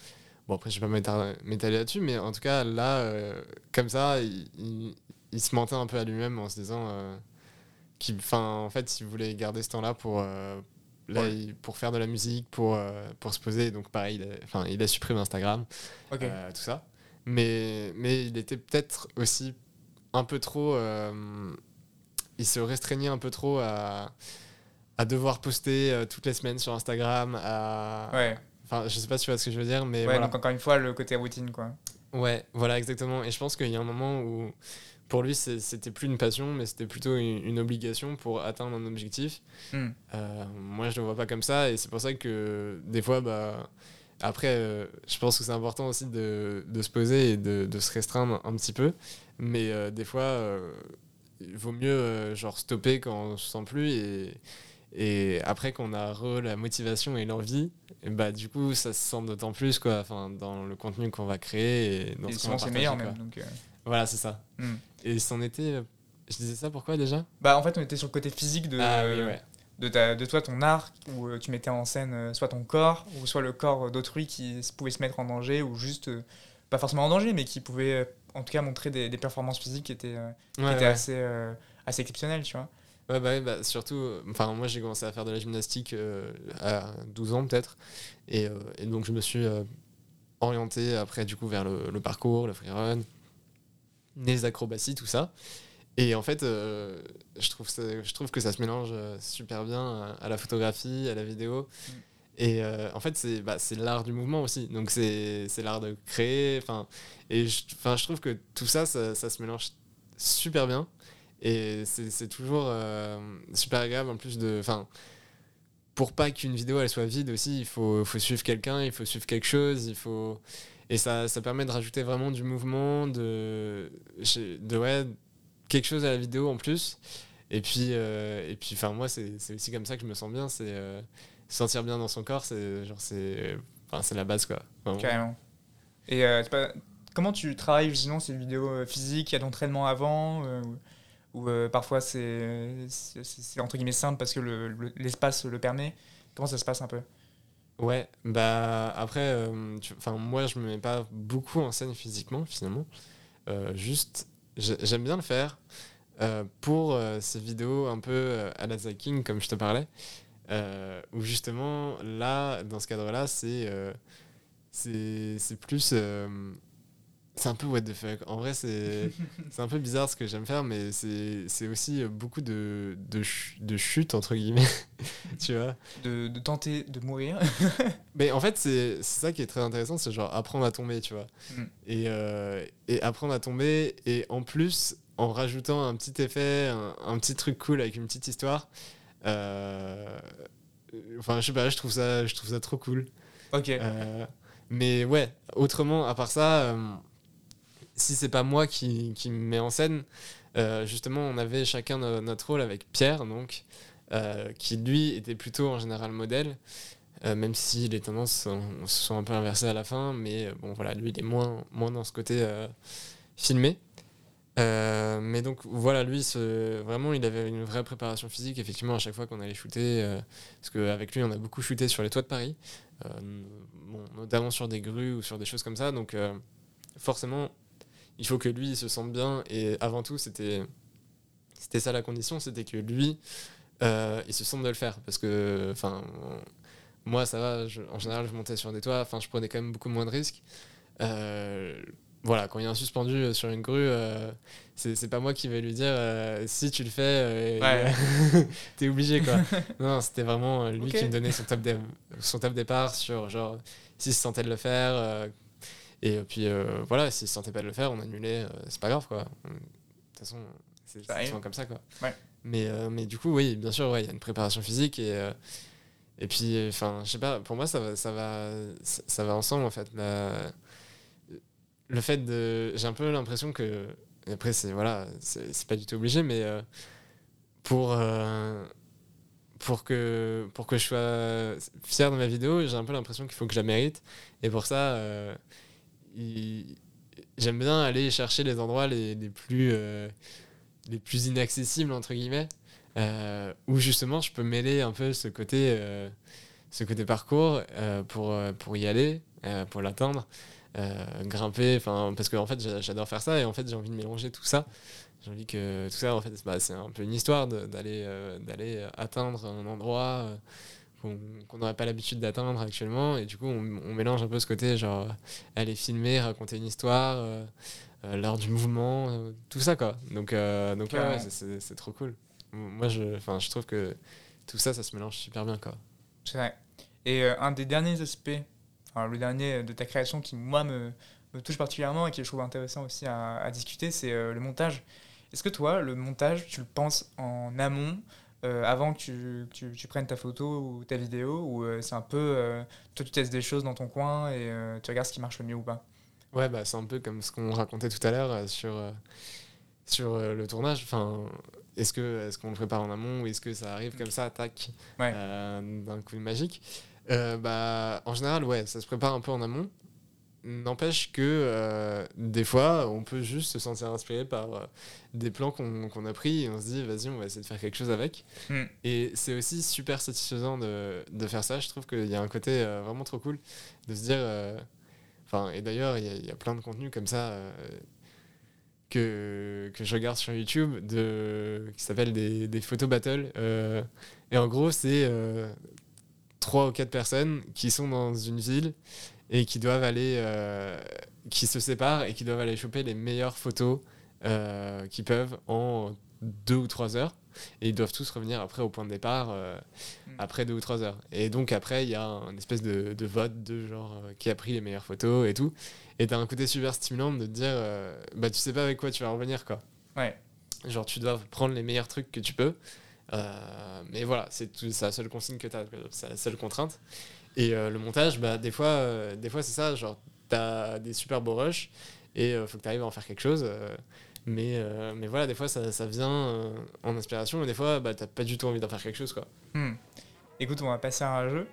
Bon, après, je vais pas m'étaler là-dessus, mais en tout cas, là, euh, comme ça, il, il- il se mentait un peu à lui-même en se disant euh, qu'il, en fait, il voulait garder ce temps-là pour, euh, là, Ouais. il- pour faire de la musique, pour, euh, pour se poser. Donc, pareil, il a, enfin, il a supprimé Instagram, tout ça. Mais, mais il était peut-être aussi un peu trop. il se restreignait un peu trop à, à devoir poster euh, toutes les semaines sur Instagram. À, ouais. Enfin, je sais pas si tu vois ce que je veux dire, mais ouais, voilà. donc encore une fois, le côté routine, quoi. Ouais, voilà, exactement. Et je pense qu'il y a un moment où, pour lui, c'était plus une passion, mais c'était plutôt une, une obligation pour atteindre un objectif. Hmm. Euh, moi, je le vois pas comme ça, et c'est pour ça que des fois, bah, après, euh, je pense que c'est important aussi de, de se poser et de, de se restreindre un petit peu. Mais euh, des fois, il vaut mieux genre stopper quand on se sent plus et, et après qu'on a re la motivation et l'envie, bah du coup ça se sent d'autant plus quoi, enfin dans le contenu qu'on va créer et dans Et ce qu'on c'est meilleur quoi. même. Donc, euh, Voilà, c'est ça. hmm. Et c'en était, euh, je disais ça pourquoi déjà? Bah, en fait, on était sur le côté physique de, Ah oui, ouais. de, ta, de toi, ton art, où euh, tu mettais en scène soit ton corps, ou soit le corps d'autrui qui pouvait se mettre en danger, ou juste, pas forcément en danger, mais qui pouvait en tout cas montrer des, des performances physiques qui étaient, qui Ouais, étaient ouais. assez, euh, assez exceptionnelles, tu vois. Ouais, bah, ouais, bah, surtout, euh, enfin, moi j'ai commencé à faire de la gymnastique euh, à 12 ans peut-être. Et, euh, et donc je me suis euh, orienté après du coup vers le, le parcours, le freerun, les acrobaties, tout ça. Et en fait, je, trouve ça- je trouve que ça se mélange super bien à, à la photographie, à la vidéo. Mm. Et euh, en fait, c'est bah, l'art du mouvement aussi. Donc c'est l'art de créer. Et je, 'fin, je trouve que tout ça, ça, ça se mélange super bien. Et c'est toujours euh, super agréable en plus de. Enfin, pour pas qu'une vidéo elle soit vide aussi, il faut, faut suivre quelqu'un, il faut suivre quelque chose, il faut. Et ça, ça permet de rajouter vraiment du mouvement, de, de ouais, quelque chose à la vidéo en plus. Et puis, euh, et puis enfin, moi, c'est aussi comme ça que je me sens bien, c'est euh, se sentir bien dans son corps, c'est c'est la base quoi. Vraiment. Carrément. Et comment tu travailles justement ces vidéos physiques? Il y a d'entraînement avant ou, euh, parfois c'est entre guillemets simple parce que le- le- l'espace le permet Comment ça se passe un peu? Ouais, bah après, euh, enfin moi je me mets pas beaucoup en scène physiquement finalement. Euh, juste, j'ai- j'aime bien le faire euh, pour ces vidéos un peu à la The King comme je te parlais, où justement là, dans ce cadre-là, c'est c'est plus. C'est un peu what the fuck. En vrai, [laughs] c'est un peu bizarre ce que j'aime faire, mais c'est aussi beaucoup de, de, ch- de chutes, entre guillemets. [laughs] tu vois De, de tenter de mourir. [laughs] Mais en fait, c'est c'est ça qui est très intéressant, c'est genre apprendre à tomber, tu vois. Mm. Et, euh, et apprendre à tomber, et en plus, en rajoutant un petit effet, un, un petit truc cool avec une petite histoire. euh, Enfin, je sais pas, je trouve ça, je trouve ça trop cool. ok. Euh, mais ouais, autrement, à part ça, si c'est pas moi qui, qui me met en scène, euh, justement, on avait chacun no- notre rôle avec Pierre, donc, euh, qui lui était plutôt en général modèle, euh, même si les tendances sont- sont un peu inversées à la fin, mais bon, voilà, lui, il est moins, moins dans ce côté filmé. Mais donc voilà, lui, vraiment, il avait une vraie préparation physique, effectivement, à chaque fois qu'on allait shooter, parce qu'avec lui, on a beaucoup shooté sur les toits de Paris, notamment sur des grues ou sur des choses comme ça. Donc forcément, il faut que lui il se sente bien. Et avant tout, c'était c'était ça la condition, c'était que lui, euh, il se sente de le faire. Parce que, enfin, moi, ça va. je- en général, je montais sur des toits. Enfin, je prenais quand même beaucoup moins de risques. Euh, voilà, quand il y a un suspendu sur une grue, euh, c'est pas moi qui vais lui dire euh, si tu le fais, euh, Ouais. [laughs] t'es obligé quoi. [laughs] non, c'était vraiment lui qui me donnait son top, dé- son top départ sur genre s'il se sentait de le faire. Et puis euh, voilà, s'il se sentait pas de le faire, on annulait, euh, c'est pas grave quoi. De toute façon, c'est arrive. souvent comme ça quoi. Ouais. Mais, euh, mais du coup, oui, bien sûr, ouais, il y a une préparation physique et. et puis, enfin, je sais pas, pour moi, ça va, ça va, ça, ça va ensemble, en fait. La- le fait de. J'ai un peu l'impression que. Après, c'est voilà, c'est c'est pas du tout obligé, mais euh, pour. euh, pour que, pour que je sois fier de ma vidéo, j'ai un peu l'impression qu'il faut que je la mérite. Et pour ça, euh, j'aime bien aller chercher les endroits les, les plus, euh, les plus inaccessibles, entre guillemets, euh, où justement je peux mêler un peu ce côté, euh, ce côté parcours pour, pour y aller, pour l'atteindre, grimper, parce que en fait j'a- j'adore faire ça et en fait j'ai envie de mélanger tout ça. J'ai envie que tout ça, en fait, c'est bah, c'est un peu une histoire d'aller d'aller atteindre un endroit qu'on n'aurait pas l'habitude d'atteindre actuellement. Et du coup, on, on mélange un peu ce côté, genre, aller filmer, raconter une histoire, euh, euh, l'heure du mouvement, euh, tout ça, quoi. Donc, euh, donc ouais, Carrément. ouais, c'est- trop cool. Moi, je, je trouve que tout ça, ça se mélange super bien, quoi. C'est vrai. Et un des derniers aspects, enfin, le dernier de ta création qui, moi, me, me touche particulièrement et qui je trouve intéressant aussi à, à discuter, c'est le montage. Est-ce que toi, le montage, tu le penses en amont, euh, avant que tu, que tu, tu prennes ta photo ou ta vidéo, ou euh, c'est un peu, euh, toi, tu testes des choses dans ton coin et tu regardes ce qui marche le mieux ou pas Ouais, bah, c'est un peu comme ce qu'on racontait tout à l'heure sur, sur le tournage. Enfin, est-ce que est-ce qu'on le prépare en amont ou est-ce que ça arrive comme ça, tac, Ouais. d'un coup de magique bah, En général, ouais, ça se prépare un peu en amont. N'empêche que euh, des fois, on peut juste se sentir inspiré par euh, des plans qu'on qu'on a pris et on se dit, vas-y, on va essayer de faire quelque chose avec. Hmm. Et c'est aussi super satisfaisant de, de faire ça. Je trouve qu'il y a un côté euh, vraiment trop cool de se dire. Enfin, et d'ailleurs, il y, a- il y a plein de contenus comme ça que, que je regarde sur YouTube de, qui s'appellent des, des photo battles. et en gros, c'est trois ou quatre personnes qui sont dans une ville et qui doivent aller, euh, qui se séparent et qui doivent aller choper les meilleures photos euh, qu'ils peuvent en deux ou trois heures. Et ils doivent tous revenir après au point de départ euh, Mm. après deux ou trois heures. Et donc après, il y a un espèce de, de vote de genre qui a pris les meilleures photos et tout. Et t'as un côté super stimulant de te dire, bah tu sais pas avec quoi tu vas revenir quoi. Ouais. Genre tu dois prendre les meilleurs trucs que tu peux. Mais voilà, c'est la seule consigne que t'as, c'est la seule contrainte. Et euh, le montage, bah des fois, euh, des fois c'est ça, genre t'as des super beaux rushs et euh, faut que t'arrives à en faire quelque chose. mais, mais voilà, des fois ça, ça vient en inspiration et des fois bah, t'as pas du tout envie d'en faire quelque chose quoi. Hmm. Écoute, on va passer à un jeu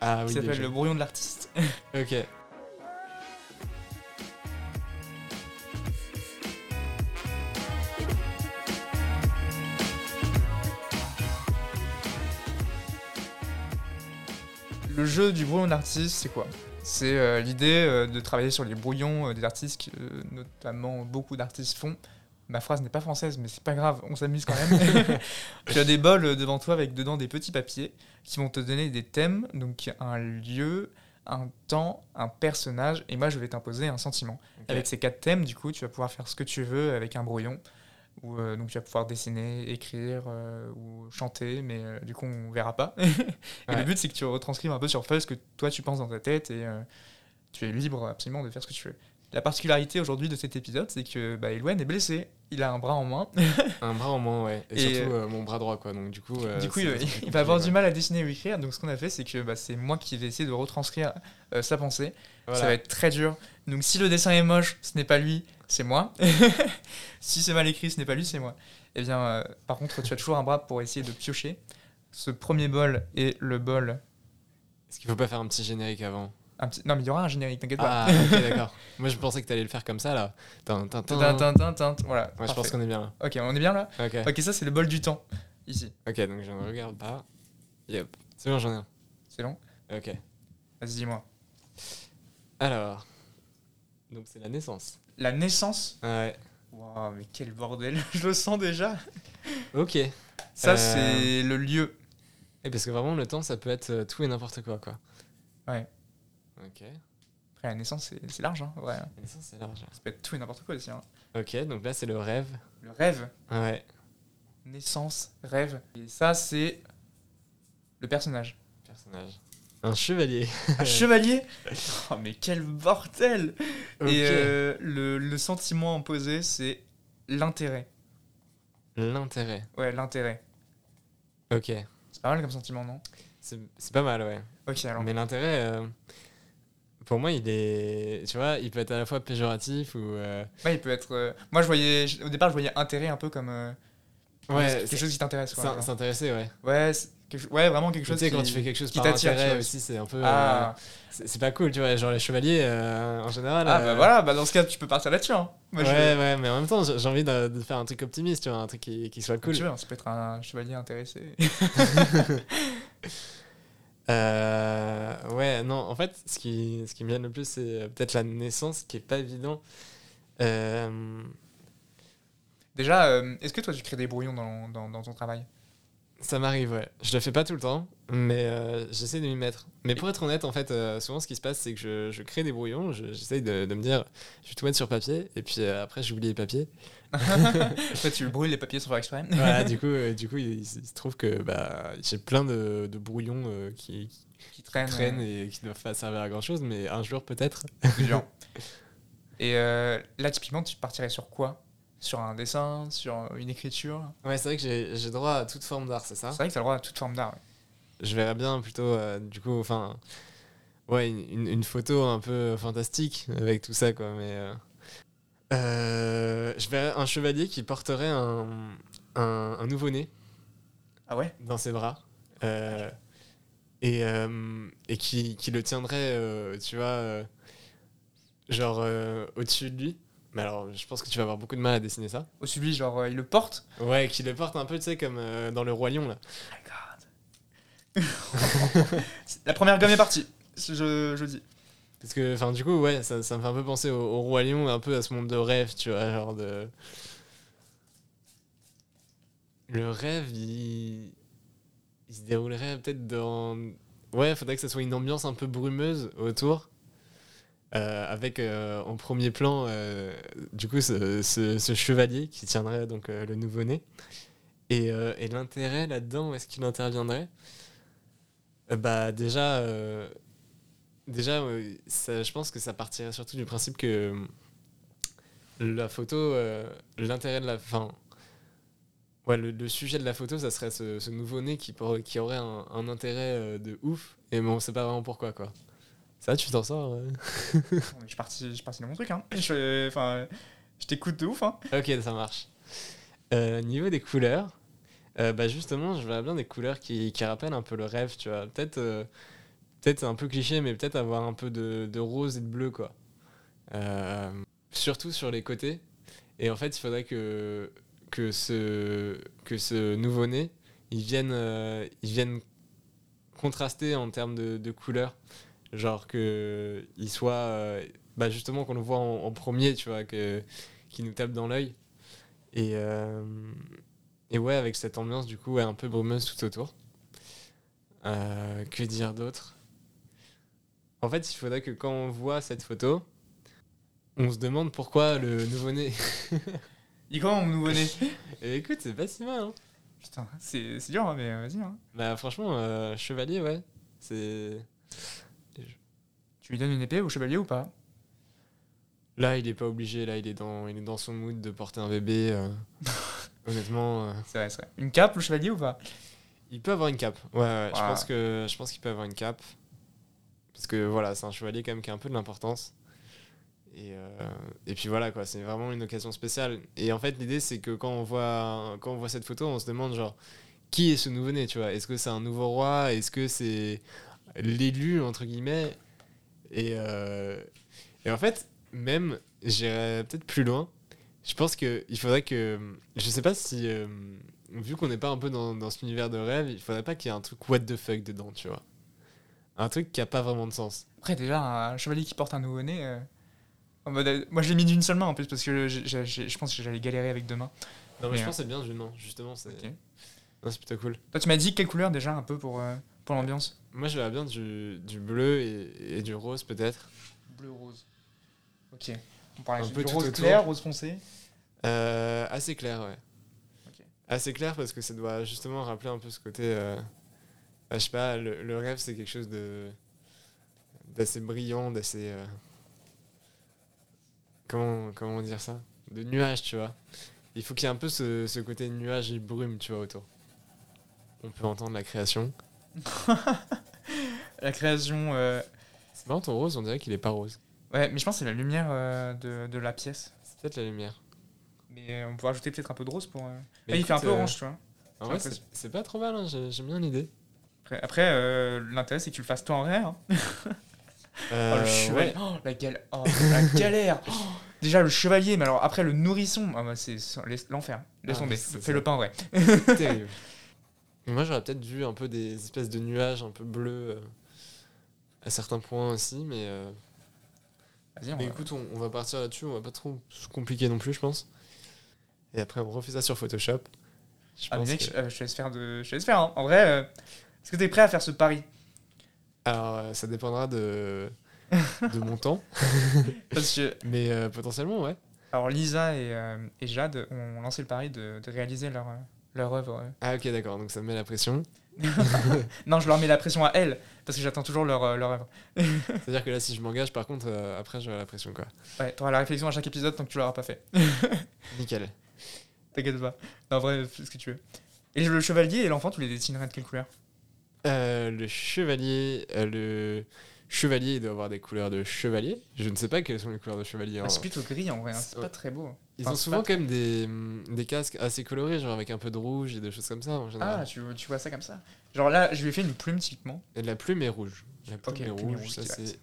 Ah qui oui, s'appelle le brouillon de l'artiste. Ok. Jeu du brouillon d'artiste, c'est quoi? C'est euh, l'idée euh, de travailler sur les brouillons euh, des artistes, que notamment beaucoup d'artistes font. Ma phrase n'est pas française, mais c'est pas grave, on s'amuse quand même. [laughs] [laughs] tu as des bols devant toi avec dedans des petits papiers qui vont te donner des thèmes, donc un lieu, un temps, un personnage, et moi je vais t'imposer un sentiment. Avec ces quatre thèmes, du coup, tu vas pouvoir faire ce que tu veux avec un brouillon. Où, euh, donc tu vas pouvoir dessiner, écrire euh, ou chanter, mais euh, du coup on verra pas. [laughs] et Ouais. le but c'est que tu retranscrives un peu sur feuille ce que toi tu penses dans ta tête et tu es libre absolument de faire ce que tu veux. La particularité aujourd'hui de cet épisode c'est que bah, Elouen est blessé, il a un bras en main, [laughs] Un bras en moins, ouais. Et, Et, surtout mon bras droit, quoi. Donc du coup. du coup [laughs] il, va avoir ouais. du mal à dessiner ou écrire, donc ce qu'on a fait c'est que bah, c'est moi qui vais essayer de retranscrire sa pensée. Voilà. Ça va être très dur. Donc si le dessin est moche, ce n'est pas lui, c'est moi. [laughs] si c'est mal écrit, ce n'est pas lui, c'est moi. Et bien, euh, par contre, tu as toujours un bras pour essayer de piocher. Ce premier bol est le bol. Est-ce qu'il faut pas faire un petit générique avant? Un petit... Non, mais il y aura un générique, t'inquiète pas. Ah, ok, [laughs] d'accord. Moi, je pensais que t'allais le faire comme ça, là. Tin, tin, tin. Voilà. Ouais, je pense qu'on est bien là. Ok, on est bien là Ok. Ok, ça c'est le bol du temps. Ici. Ok, donc je ne regarde pas. Yep. C'est bon, j'en ai un. C'est long Ok. Vas-y, dis-moi. Alors. Donc, c'est la naissance. La naissance Ouais. Waouh, mais quel bordel [laughs] Je le sens déjà Ok. Et Ça, Euh. c'est le lieu. parce que vraiment, le temps, ça peut être euh, tout et n'importe quoi, quoi. Ouais. Ok. Après, la naissance, c'est c'est large, hein, ouais. La naissance, c'est large. Ça peut être tout et n'importe quoi aussi. hein. Ok, donc là, c'est le rêve. Le rêve. Ouais. naissance, rêve. Et ça, c'est le personnage. Personnage. Un chevalier. Un chevalier [laughs] Oh, mais quel bordel. Et euh, le, le sentiment imposé, c'est l'intérêt. L'intérêt. Ouais, l'intérêt. Ok. C'est pas mal comme sentiment, non? C'est pas mal, ouais. Ok, alors. Mais l'intérêt, euh, pour moi, il est. Tu vois, il peut être à la fois péjoratif ou. euh, Ouais, il peut être. Moi, je voyais. Au départ, je voyais intérêt un peu comme. Ouais, quelque chose qui t'intéresse. quoi, s'intéresser, ouais. Ouais, quelque- ouais, vraiment quelque Tu chose sais, qui... quand tu fais quelque chose qui t'attire, tu aussi, c'est un peu. Ah, euh, c'est pas cool, tu vois. Genre les chevaliers, euh, en général. ah euh, bah voilà, bah dans ce cas, tu peux partir là-dessus. Hein. Ouais, je- ouais, mais en même temps, j'ai envie de, de faire un truc optimiste, tu vois, un truc qui, qui soit cool. Tu vois, ça peut être un chevalier intéressé. [laughs] [laughs] Euh, ouais, non, en fait, ce qui, ce qui me vient le plus, c'est euh, peut-être la naissance qui est pas évident. Euh, Déjà, euh, est-ce que toi, tu crées des brouillons dans, dans, dans ton travail? Ça m'arrive, ouais. Je le fais pas tout le temps, mais euh, j'essaie de m'y mettre. Mais pour être honnête, en fait, euh, souvent ce qui se passe, c'est que je, je crée des brouillons, je- j'essaye de, de me dire, je vais tout mettre sur papier, et puis euh, après, j'oublie les papiers. [laughs] Toi, tu brûles les papiers sans faire exprès. voilà, [laughs] du coup, euh, du coup il, il se trouve que bah, j'ai plein de, de brouillons qui, qui qui traînent. traînent euh, et qui ne doivent pas servir à grand chose, mais un jour peut-être. [laughs] Et euh, là, typiquement, tu partirais sur quoi? Sur un dessin Sur une écriture Ouais, c'est vrai que j'ai droit à toute forme d'art, c'est ça? C'est vrai que tu as le droit à toute forme d'art. ouais. Je verrais bien plutôt, euh, du coup, enfin, ouais, une, photo un peu fantastique avec tout ça, quoi. Mais euh, euh, je verrais un chevalier qui porterait un, un, un nouveau-né Ah ouais? Dans ses bras et, et qui, qui le tiendrait, tu vois, genre au-dessus de lui. Mais alors, je pense que tu vas avoir beaucoup de mal à dessiner ça. De lui, genre, euh, il le porte Ouais, qui le porte un peu, tu sais, comme euh, dans le Roi Lion, là. [laughs] La première gomme est partie, je, je dis. Parce que, enfin, du coup, ouais, ça, ça me fait un peu penser au, au Roi Lion, un peu à ce monde de rêve, tu vois, genre de. Le rêve, il. Il se déroulerait peut-être dans. Ouais, faudrait que ça soit une ambiance un peu brumeuse autour. Euh, avec euh, en premier plan, euh, du coup, ce, ce- chevalier qui tiendrait donc le nouveau-né. Et, et l'intérêt là-dedans, où est-ce qu'il interviendrait? Bah, déjà. Déjà, je pense que ça partirait surtout du principe que la photo, l'intérêt de la. Enfin, ouais, le, sujet de la photo, ça serait ce, nouveau-né qui, qui aurait un, intérêt de ouf, et bon, on sait pas vraiment pourquoi, quoi. Ça, tu t'en sors [laughs] Je suis parti, je suis parti dans mon truc. Hein. Je, enfin, je t'écoute de ouf. Hein. Ok, ça marche. Euh, niveau des couleurs, euh, bah justement, je verrais bien des couleurs qui, qui rappellent un peu le rêve, tu vois. Peut-être euh, peut-être un peu cliché, mais peut-être avoir un peu de, de rose et de bleu, quoi. Surtout sur les côtés. Et en fait, il faudrait que, que ce, que ce nouveau-né, il vienne, il vienne contraster en termes de, de couleurs. Genre que il soit, euh, bah justement, qu'on le voit en, en premier, tu vois, que, qui nous tape dans l'œil. Et, euh, et ouais, avec cette ambiance, du coup, ouais, un peu brumeuse tout autour. Euh, que dire d'autre? En fait, il faudrait que quand on voit cette photo, on se demande pourquoi le nouveau-né. [laughs] Il est comment mon nouveau-né [laughs] Et écoute, c'est pas si mal, hein. Putain, c'est dur, hein, mais vas-y. Hein. Bah, franchement, euh, chevalier, ouais. C'est. Tu lui donnes une épée au chevalier ou pas? Là, il est pas obligé, là, il est dans, il est dans son mood de porter un bébé. euh. [laughs] Honnêtement, euh, C'est vrai, c'est vrai. Une cape, le chevalier ou pas? Il peut avoir une cape. Ouais, ouais, je Voilà. pense que je pense qu'il peut avoir une cape. Parce que voilà, c'est un chevalier quand même qui a un peu de l'importance. Et, euh, et puis voilà, quoi, c'est vraiment une occasion spéciale. Et en fait, l'idée, c'est que quand on, voit, quand on voit cette photo, on se demande, genre, qui est ce nouveau-né, tu vois? Est-ce que c'est un nouveau roi? Est-ce que c'est l'élu, entre guillemets? Et, euh, et en fait, même, j'irais peut-être plus loin. Je pense qu'il faudrait que. Je sais pas si. euh, vu qu'on n'est pas un peu dans, dans cet univers de rêve, il faudrait pas qu'il y ait un truc what the fuck dedans, tu vois. Un truc qui a pas vraiment de sens. Après, déjà, un chevalier qui porte un nouveau-né. euh, en mode, euh, moi, je l'ai mis d'une seule main en plus parce que j'ai- je pense que j'allais galérer avec deux mains. Non, mais Mais, je pense que c'est bien, je- non, justement, c'est Ok. non, c'est plutôt cool. Toi, tu m'as dit quelle couleur déjà un peu pour, pour l'ambiance Moi, je verrais bien du, du bleu et, et du rose, peut-être. Bleu-rose. Ok. On parle Un du peu tout rose autour. clair, rose foncé. Euh, assez clair, ouais. Assez clair parce que ça doit justement rappeler un peu ce côté. euh, bah, je sais pas, le, le rêve, c'est quelque chose de d'assez brillant, d'assez. euh, comment, comment dire ça? De nuage, tu vois. Il faut qu'il y ait un peu ce, ce côté nuage et brume, tu vois, autour. On peut entendre la création. [laughs] La création. euh, C'est marrant, ton rose, on dirait qu'il est pas rose. Ouais, mais je pense que c'est la lumière euh, de, de la pièce. C'est peut-être la lumière. Mais euh, on pourrait ajouter peut-être un peu de rose pour. euh, Mais Ah, il fait un écoute, peu euh, orange, tu vois. En vrai, c'est pas trop mal, hein, j'ai- j'aime bien l'idée. Après, après, euh, l'intérêt, c'est que tu le fasses toi en rêve. hein. [laughs] Oh, Euh, le chevalier. ouais. Oh, la, gal- oh, la galère. [laughs] Oh, déjà, le chevalier, mais alors après, le nourrisson. Ah, bah, c'est l'enfer. Laisse Ah, tomber. Fais le pain en vrai. Terrible. Moi, j'aurais peut-être vu un peu des espèces de nuages un peu bleus euh, à certains points aussi, mais, euh, Vas-y, on mais va- écoute, on, on va partir là-dessus, on va pas trop se compliquer non plus, je pense. Et après, on refait ça sur Photoshop. Je Ah, mais pense mec, que- je, euh, je te laisse faire. De... Je te laisse faire hein. En vrai, est-ce que t'es prêt à faire ce pari? Alors, ça dépendra de, de mon temps, [laughs] Parce que, [laughs] mais potentiellement, ouais. alors, Lisa et, et Jade ont lancé le pari de, de réaliser leur, leur œuvre. euh. Ah, ok, d'accord, donc ça me met la pression. [laughs] Non, je leur mets la pression à elles, parce que j'attends toujours leur, euh, leur œuvre. [laughs] C'est-à-dire que là, si je m'engage, par contre, euh, après, j'aurai la pression, quoi. Ouais, t'auras la réflexion à chaque épisode tant que tu l'auras pas fait. [laughs] Nickel. T'inquiète pas. Non, en vrai, fais ce que tu veux. Et le chevalier et l'enfant, tu les dessinerais de quelle couleur? Euh, le chevalier, euh, le chevalier il doit avoir des couleurs de chevalier. Je ne sais pas quelles sont les couleurs de chevalier. Ah, hein. C'est plutôt gris en vrai, hein, c'est Ouais. pas très beau. Ils enfin, ont souvent quand même des, hum, des casques assez colorés, genre avec un peu de rouge et des choses comme ça en Ah, général. tu, tu vois ça comme ça? Genre là, je lui ai fait une plume typiquement. Et la plume est rouge. La plume est la plume est rouge, ça c'est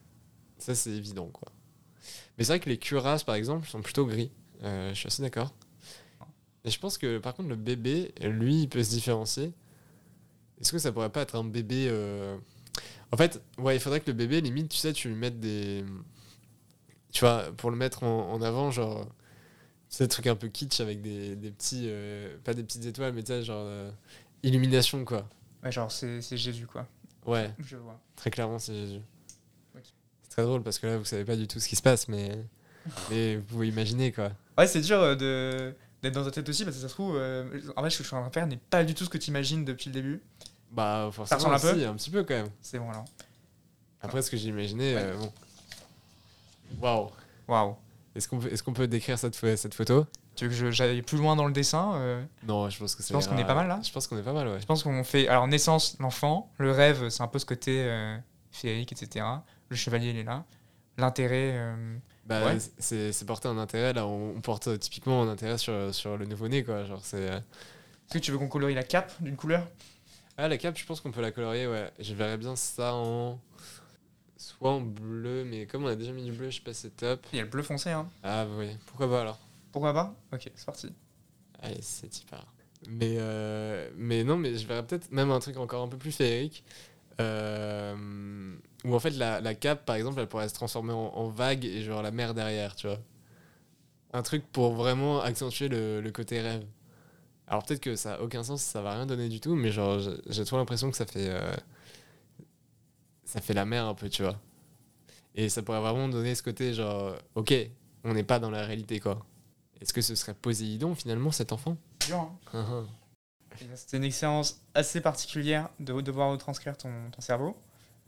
ça c'est évident quoi. Mais c'est vrai que les cuirasses par exemple sont plutôt gris. Euh, je suis assez d'accord. Et je pense que par contre le bébé, lui, il peut se différencier. Est-ce que ça pourrait pas être un bébé euh, En fait, ouais, il faudrait que le bébé, limite, tu sais, tu lui mettes des. Tu vois, pour le mettre en, en avant, genre. C'est des trucs un peu kitsch avec des, des petits. euh, pas des petites étoiles, mais tu sais, genre. euh, illumination, quoi. Ouais, genre c'est Jésus quoi. Ouais, Je vois. très clairement, c'est Jésus. C'est très drôle parce que là, vous savez pas du tout ce qui se passe, mais. mais vous pouvez imaginer, quoi. Ouais, c'est dur euh, de d'être dans ta tête aussi parce que ça se trouve. euh, en fait, ce que je suis en train de faire n'est pas du tout ce que tu imagines depuis le début. Bah, forcément, ressemble un peu un petit peu quand même. C'est bon alors. Après, ce que j'ai imaginé, Ouais. euh, bon. Waouh! Waouh. Est-ce qu'on peut, est qu'on peut décrire cette, pho- cette photo? Tu veux que je- j'aille plus loin dans le dessin euh, Non, je pense que c'est. penses qu'on est pas mal, là? Je pense qu'on est pas mal, ouais. Je pense qu'on fait. Alors, naissance, l'enfant. Le rêve, c'est un peu ce côté euh, féerique, etc. Le chevalier, il est là. L'intérêt. euh, Bah, Ouais. c'est porter un intérêt, là, on, on porte typiquement un intérêt sur, sur le nouveau-né, quoi. Genre, c'est. Est-ce que tu veux qu'on colorie la cape d'une couleur? Ah, la cape, je pense qu'on peut la colorier, ouais. Je verrais bien ça en. Soit en bleu, mais comme on a déjà mis du bleu, je sais pas, c'est top. Il y a le bleu foncé, hein. Ah, oui, pourquoi pas alors? Pourquoi pas? Ok, c'est parti. Allez, c'est y part. Mais, euh, mais non, mais je verrais peut-être même un truc encore un peu plus féerique. Euh, où en fait, la, la cape, par exemple, elle pourrait se transformer en, en vague et genre la mer derrière, tu vois. Un truc pour vraiment accentuer le, le côté rêve. Alors peut-être que ça a aucun sens, ça va rien donner du tout, mais genre, j'ai- trop l'impression que ça fait. euh, ça fait la mer un peu, tu vois. Et ça pourrait vraiment donner ce côté genre, ok, on n'est pas dans la réalité quoi. Est-ce que ce serait Poséidon finalement cet enfant? Hein. Ah, ah. C'était une expérience assez particulière de devoir retranscrire ton, ton cerveau.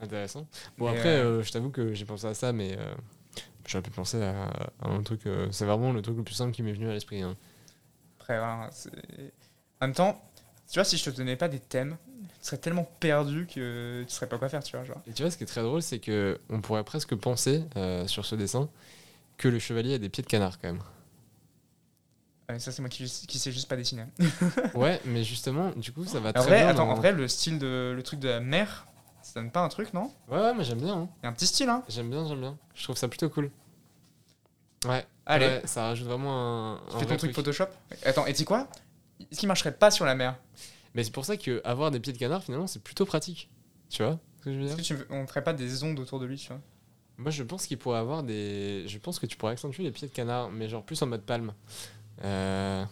Intéressant. Bon, Mais, après, euh, euh, je t'avoue que j'ai pensé à ça, mais euh, j'aurais pu penser à, à un truc. euh, c'est vraiment le truc le plus simple qui m'est venu à l'esprit. hein. Après, voilà, c'est- En même temps, tu vois, si je te donnais pas des thèmes, tu serais tellement perdu que tu saurais pas quoi faire, tu vois. Genre. Et tu vois, ce qui est très drôle, c'est que on pourrait presque penser euh, sur ce dessin que le chevalier a des pieds de canard quand même. Ouais, ça, c'est moi qui, qui sais juste pas dessiner. [laughs] [laughs] ouais, mais justement, du coup, ça va En très vrai, bien. attends, dans- en vrai, le style de. Le truc de la mer, ça donne pas un truc, non? Ouais, ouais, mais j'aime bien. hein. Il y a un petit style, hein? J'aime bien, j'aime bien. Je trouve ça plutôt cool. Ouais. Allez. ouais, ça rajoute vraiment un. Tu un fais ton truc Photoshop Attends, et tu sais quoi? Est-ce qu'il marcherait pas sur la mer Mais c'est pour ça que avoir des pieds de canard, finalement, c'est plutôt pratique. Tu vois ce que je veux dire Est-ce que tu, on ferait pas des ondes autour de lui, tu vois? Moi, je pense qu'il pourrait avoir des. Je pense que tu pourrais accentuer les pieds de canard, mais genre plus en mode palme. Euh.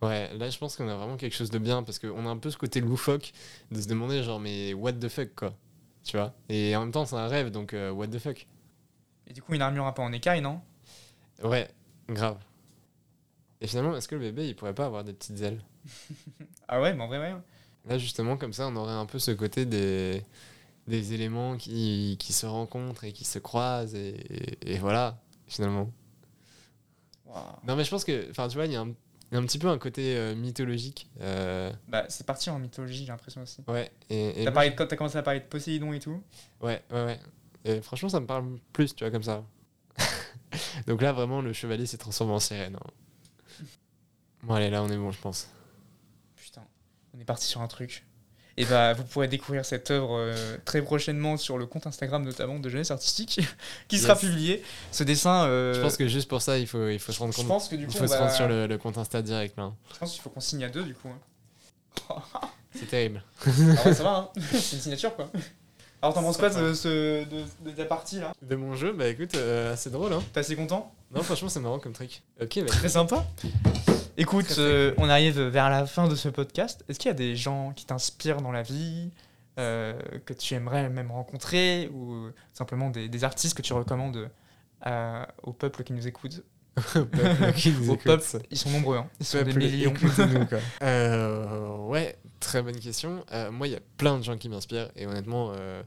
Ouais, là, je pense qu'on a vraiment quelque chose de bien parce qu'on a un peu ce côté loufoque de se demander, genre, mais what the fuck, quoi. Tu vois? Et en même temps, c'est un rêve, donc euh, what the fuck. Et du coup, une armure un peu en écaille, non? Ouais, grave. Et finalement, est-ce que le bébé, il pourrait pas avoir des petites ailes [laughs] Ah ouais, mais en vrai, ouais. Là, justement, comme ça, on aurait un peu ce côté des, des éléments qui, qui se rencontrent et qui se croisent, et, et- et voilà, finalement. Non, mais je pense que, enfin, tu vois, il y, a un- il y a un petit peu un côté euh, mythologique. euh, Bah, c'est parti en mythologie, j'ai l'impression aussi. ouais, et, T'as moi, parlé de- t'as commencé à parler de Poséidon et tout ouais, ouais, ouais. Et franchement, ça me parle plus, tu vois, comme ça. [laughs] Donc là, vraiment, le chevalier s'est transformé en sirène. hein. Bon, allez, là, on est bon, je pense. Putain, on est parti sur un truc. Et bah, vous pourrez découvrir cette œuvre euh, très prochainement sur le compte Instagram notamment de Jeunesse Artistique, [laughs] qui sera publié. Ce dessin, euh, Je pense que juste pour ça, il faut, il faut se rendre je compte. pense que du Il coup, faut on se va- rendre sur le, le compte Insta direct, là. je pense qu'il faut qu'on signe à deux du coup. hein. C'est terrible. Ah ouais, ça va, hein [laughs] c'est une signature quoi. Alors t'en penses quoi de, ce, de, de ta partie là De mon jeu, bah écoute, euh, c'est drôle, hein. T'es assez content Non, franchement, c'est marrant comme truc. Ok, bah, Très sympa. Écoute, Très, très euh, on arrive vers la fin de ce podcast. Est-ce qu'il y a des gens qui t'inspirent dans la vie, euh, que tu aimerais même rencontrer, ou simplement des, des artistes que tu recommandes à- au peuple qui nous écoute? [laughs] [laughs] au peuple ils sont nombreux, hein. ils sont des millions. quoi. [laughs] Euh, ouais, très bonne question. Euh, moi, il y a plein de gens qui m'inspirent et honnêtement, euh,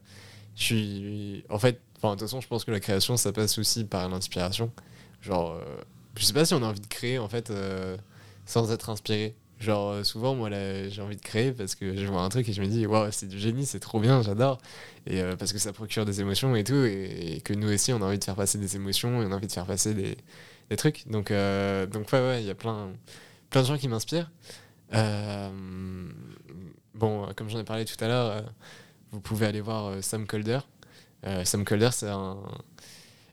je suis. En fait, enfin, de toute façon, je pense que la création, ça passe aussi par l'inspiration. Genre, je sais pas si on a envie de créer en fait sans être inspiré. Genre, souvent, moi, j'ai envie de créer parce que je vois un truc et je me dis, waouh, c'est du génie, c'est trop bien, j'adore. Et euh, parce que ça procure des émotions et tout, et, et que nous aussi, on a envie de faire passer des émotions et on a envie de faire passer des, des trucs. Donc, euh, donc ouais, ouais, il y a plein, plein de gens qui m'inspirent. Euh, bon, comme j'en ai parlé tout à l'heure, euh, vous pouvez aller voir euh, Sam Colder. Sam Colder, c'est un.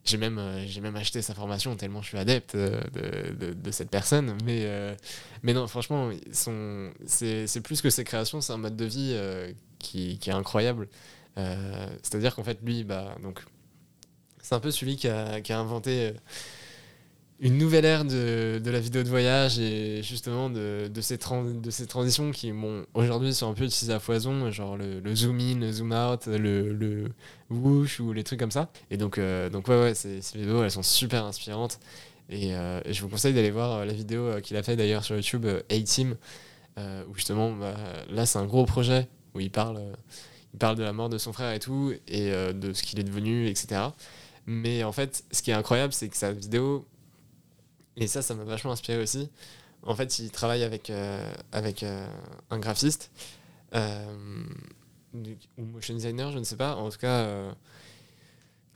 J'ai même, j'ai même acheté sa formation tellement je suis adepte de, de, cette personne. Mais, mais non, franchement, son, c'est, c'est plus que ses créations, c'est un mode de vie qui, qui est incroyable. C'est-à-dire qu'en fait, lui, bah, donc, c'est un peu celui qui a, qui a inventé une nouvelle ère de, de la vidéo de voyage et justement de, de, ces, tran- de ces transitions qui, bon, aujourd'hui, sont un peu utilisées à foison, genre le, zoom in, le zoom out, le, le whoosh ou les trucs comme ça. Et donc, euh, donc ouais, ouais, ces, vidéos, elles sont super inspirantes. Et, euh, je vous conseille d'aller voir euh, la vidéo euh, qu'il a fait d'ailleurs sur YouTube, A-Team, où justement, bah, là, c'est un gros projet où il parle, il parle de la mort de son frère et tout, et de ce qu'il est devenu, etc. Mais en fait, ce qui est incroyable, c'est que sa vidéo, et ça, ça m'a vachement inspiré aussi. En fait, il travaille avec, euh, avec euh, un graphiste euh, ou motion designer, je ne sais pas. En tout cas,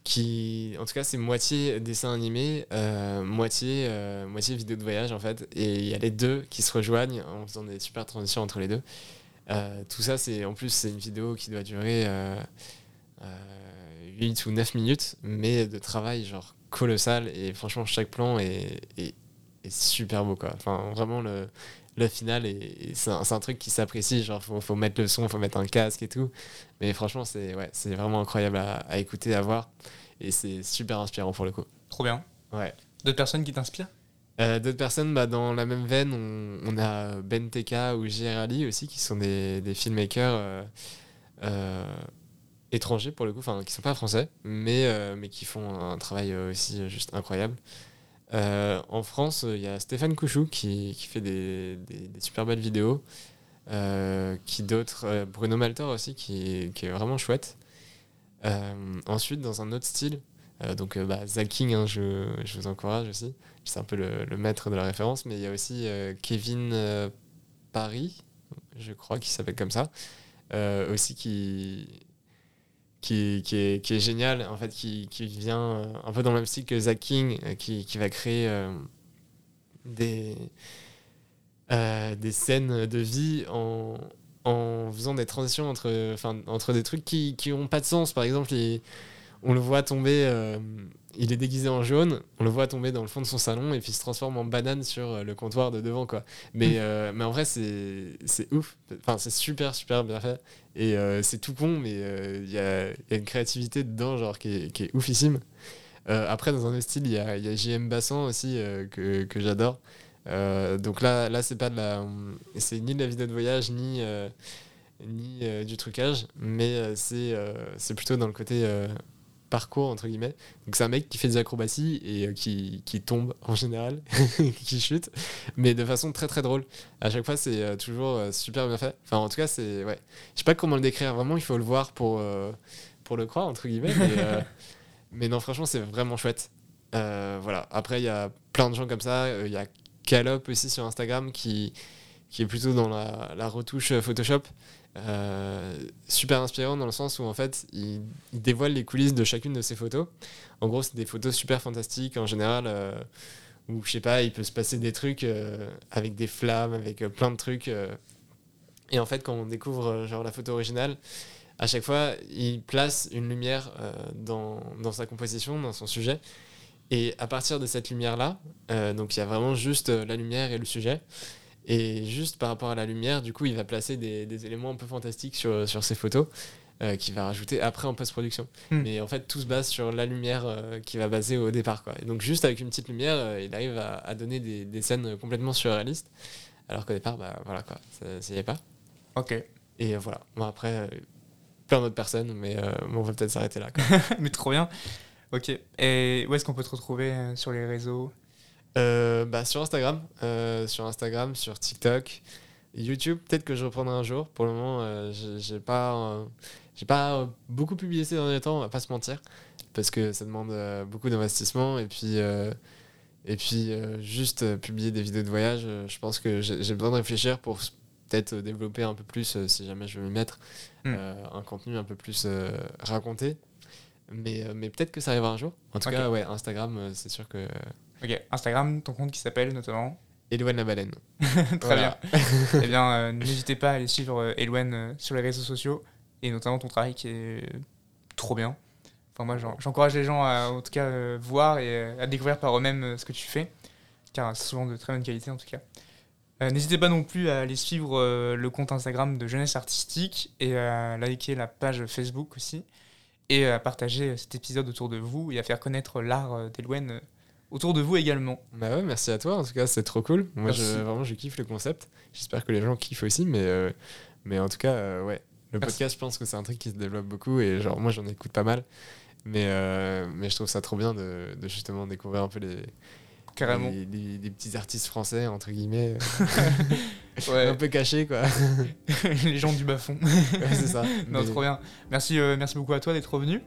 en tout cas, c'est moitié dessin animé, moitié, moitié vidéo de voyage en fait. Et il y a les deux qui se rejoignent en faisant des super transitions entre les deux. Tout ça, c'est en plus, c'est une vidéo qui doit durer euh, euh, 8 ou 9 minutes, mais de travail genre colossal. Et franchement, chaque plan est, est, est super beau quoi. Enfin, vraiment, le, le final, est- c'est un, un truc qui s'apprécie. Genre, faut, faut mettre le son, faut mettre un casque et tout. Mais franchement, c'est ouais, c'est vraiment incroyable à, à écouter, à voir. Et c'est super inspirant pour le coup. Trop bien. Ouais. D'autres personnes qui t'inspirent? Euh, D'autres personnes, bah, dans la même veine, on, on a Ben TK ou J.R. Ali aussi, qui sont des, des filmmakers euh, euh, étrangers pour le coup, enfin qui sont pas français, mais, euh, mais qui font un travail euh, aussi juste incroyable. Euh, en France, il y a Stéphane Couchou qui, qui fait des, des, super belles vidéos. qui d'autres Bruno Maltor aussi, qui, qui, est vraiment chouette. ensuite, dans un autre style, donc bah, King, hein, je, je, vous encourage aussi. C'est un peu le, le, maître de la référence, mais il y a aussi Kevin Paris, je crois qu'il s'appelle comme ça, aussi qui qui, qui, est, qui est génial, en fait, qui, qui vient euh, un peu dans le même style que Zach King, euh, qui, va créer euh, des, des scènes de vie en, en faisant des transitions entre, entre des trucs qui n'ont pas de sens. Par exemple, on le voit tomber il est déguisé en jaune, on le voit tomber dans le fond de son salon et puis il se transforme en banane sur euh, le comptoir de devant quoi. Mais, mm. euh, mais en vrai c'est ouf, enfin c'est super super bien fait et euh, c'est tout con mais il y a, y, a, une créativité dedans genre qui est, qui est oufissime. après dans un autre style il y a, y a JM Bassan aussi que, que j'adore. donc là là c'est pas de la c'est ni de la vidéo de voyage ni ni du trucage mais c'est c'est plutôt dans le côté parcours entre guillemets. Donc c'est un mec qui fait des acrobaties et euh, qui, qui, tombe [laughs] en général, [laughs] qui chute, mais de façon très très drôle. À chaque fois c'est euh, toujours euh, super bien fait. Enfin en tout cas c'est ouais, je sais pas comment le décrire vraiment, il faut le voir pour pour le croire entre guillemets. Mais, [laughs] mais non franchement c'est vraiment chouette. voilà. Après il y a plein de gens comme ça. Il y a Calop aussi sur Instagram qui qui est plutôt dans la, la retouche Photoshop. Euh, super inspirant dans le sens où en fait il, dévoile les coulisses de chacune de ses photos. En gros, c'est des photos super fantastiques en général euh, où je sais pas, il peut se passer des trucs euh, avec des flammes, avec plein de trucs. et en fait, quand on découvre genre la photo originale, à chaque fois, il place une lumière dans, dans, sa composition, dans son sujet. Et à partir de cette lumière-là, donc il y a vraiment juste la lumière et le sujet. Et juste par rapport à la lumière, du coup, il va placer des, des éléments un peu fantastiques sur, sur ses photos. Euh, qu'il va rajouter après en post-production. Hmm. Mais en fait, tout se base sur la lumière euh, qui va baser au départ. Quoi. Et donc, juste avec une petite lumière, euh, il arrive à, à donner des, des, scènes complètement surréalistes. Alors qu'au départ, bah, voilà, quoi, ça n'y est pas. Ok. Et voilà. Bon, après, plein d'autres personnes, mais on va peut-être s'arrêter là. [laughs] mais trop bien. Ok. Et où est-ce qu'on peut te retrouver sur les réseaux? Euh, bah, Sur Instagram, euh, sur Instagram, sur TikTok, YouTube. Peut-être que je reprendrai un jour. Pour le moment, euh, j'ai pas, j'ai pas beaucoup publié ces derniers temps, on va pas se mentir, parce que ça demande beaucoup d'investissement et puis. et puis, juste publier des vidéos de voyage, je pense que j'ai besoin de réfléchir pour peut-être développer un peu plus, si jamais je veux m'y mettre, hmm. un contenu un peu plus raconté. Mais, mais peut-être que ça arrivera un jour. En tout cas, ouais, Instagram, c'est sûr que Ok, Instagram, ton compte qui s'appelle notamment Elouen la baleine. [laughs] Très bien. eh bien, euh, [laughs] n'hésitez pas à aller suivre euh, Elouen euh, sur les réseaux sociaux et notamment ton travail qui est trop bien. Enfin, moi, j'encourage les gens à, en tout cas, voir et à découvrir par eux-mêmes ce que tu fais, car c'est souvent de très bonne qualité en tout cas. N'hésitez pas non plus à aller suivre le compte Instagram de Jeunesse Artistique et à liker la page Facebook aussi et à partager cet épisode autour de vous et à faire connaître l'art d'Elouen autour de vous également. Bah ouais, merci à toi. En tout cas, c'est trop cool. Moi, je, vraiment, je kiffe le concept. J'espère que les gens kiffent aussi, mais, euh, mais en tout cas, euh, ouais. Le podcast, je pense que c'est un truc qui se développe beaucoup et genre, moi, j'en écoute pas mal. Mais, euh, mais je trouve ça trop bien de, de, justement découvrir un peu les. Carrément. Les, petits artistes français, entre guillemets. [laughs] ouais. Un peu cachés, quoi. [laughs] les gens du bas-fond. ouais, c'est ça. Non, trop bien. Merci, merci beaucoup à toi d'être revenu.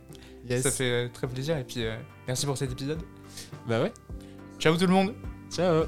Ça fait très plaisir. Et puis, merci pour cet épisode. Bah ouais. Ciao tout le monde. Ciao.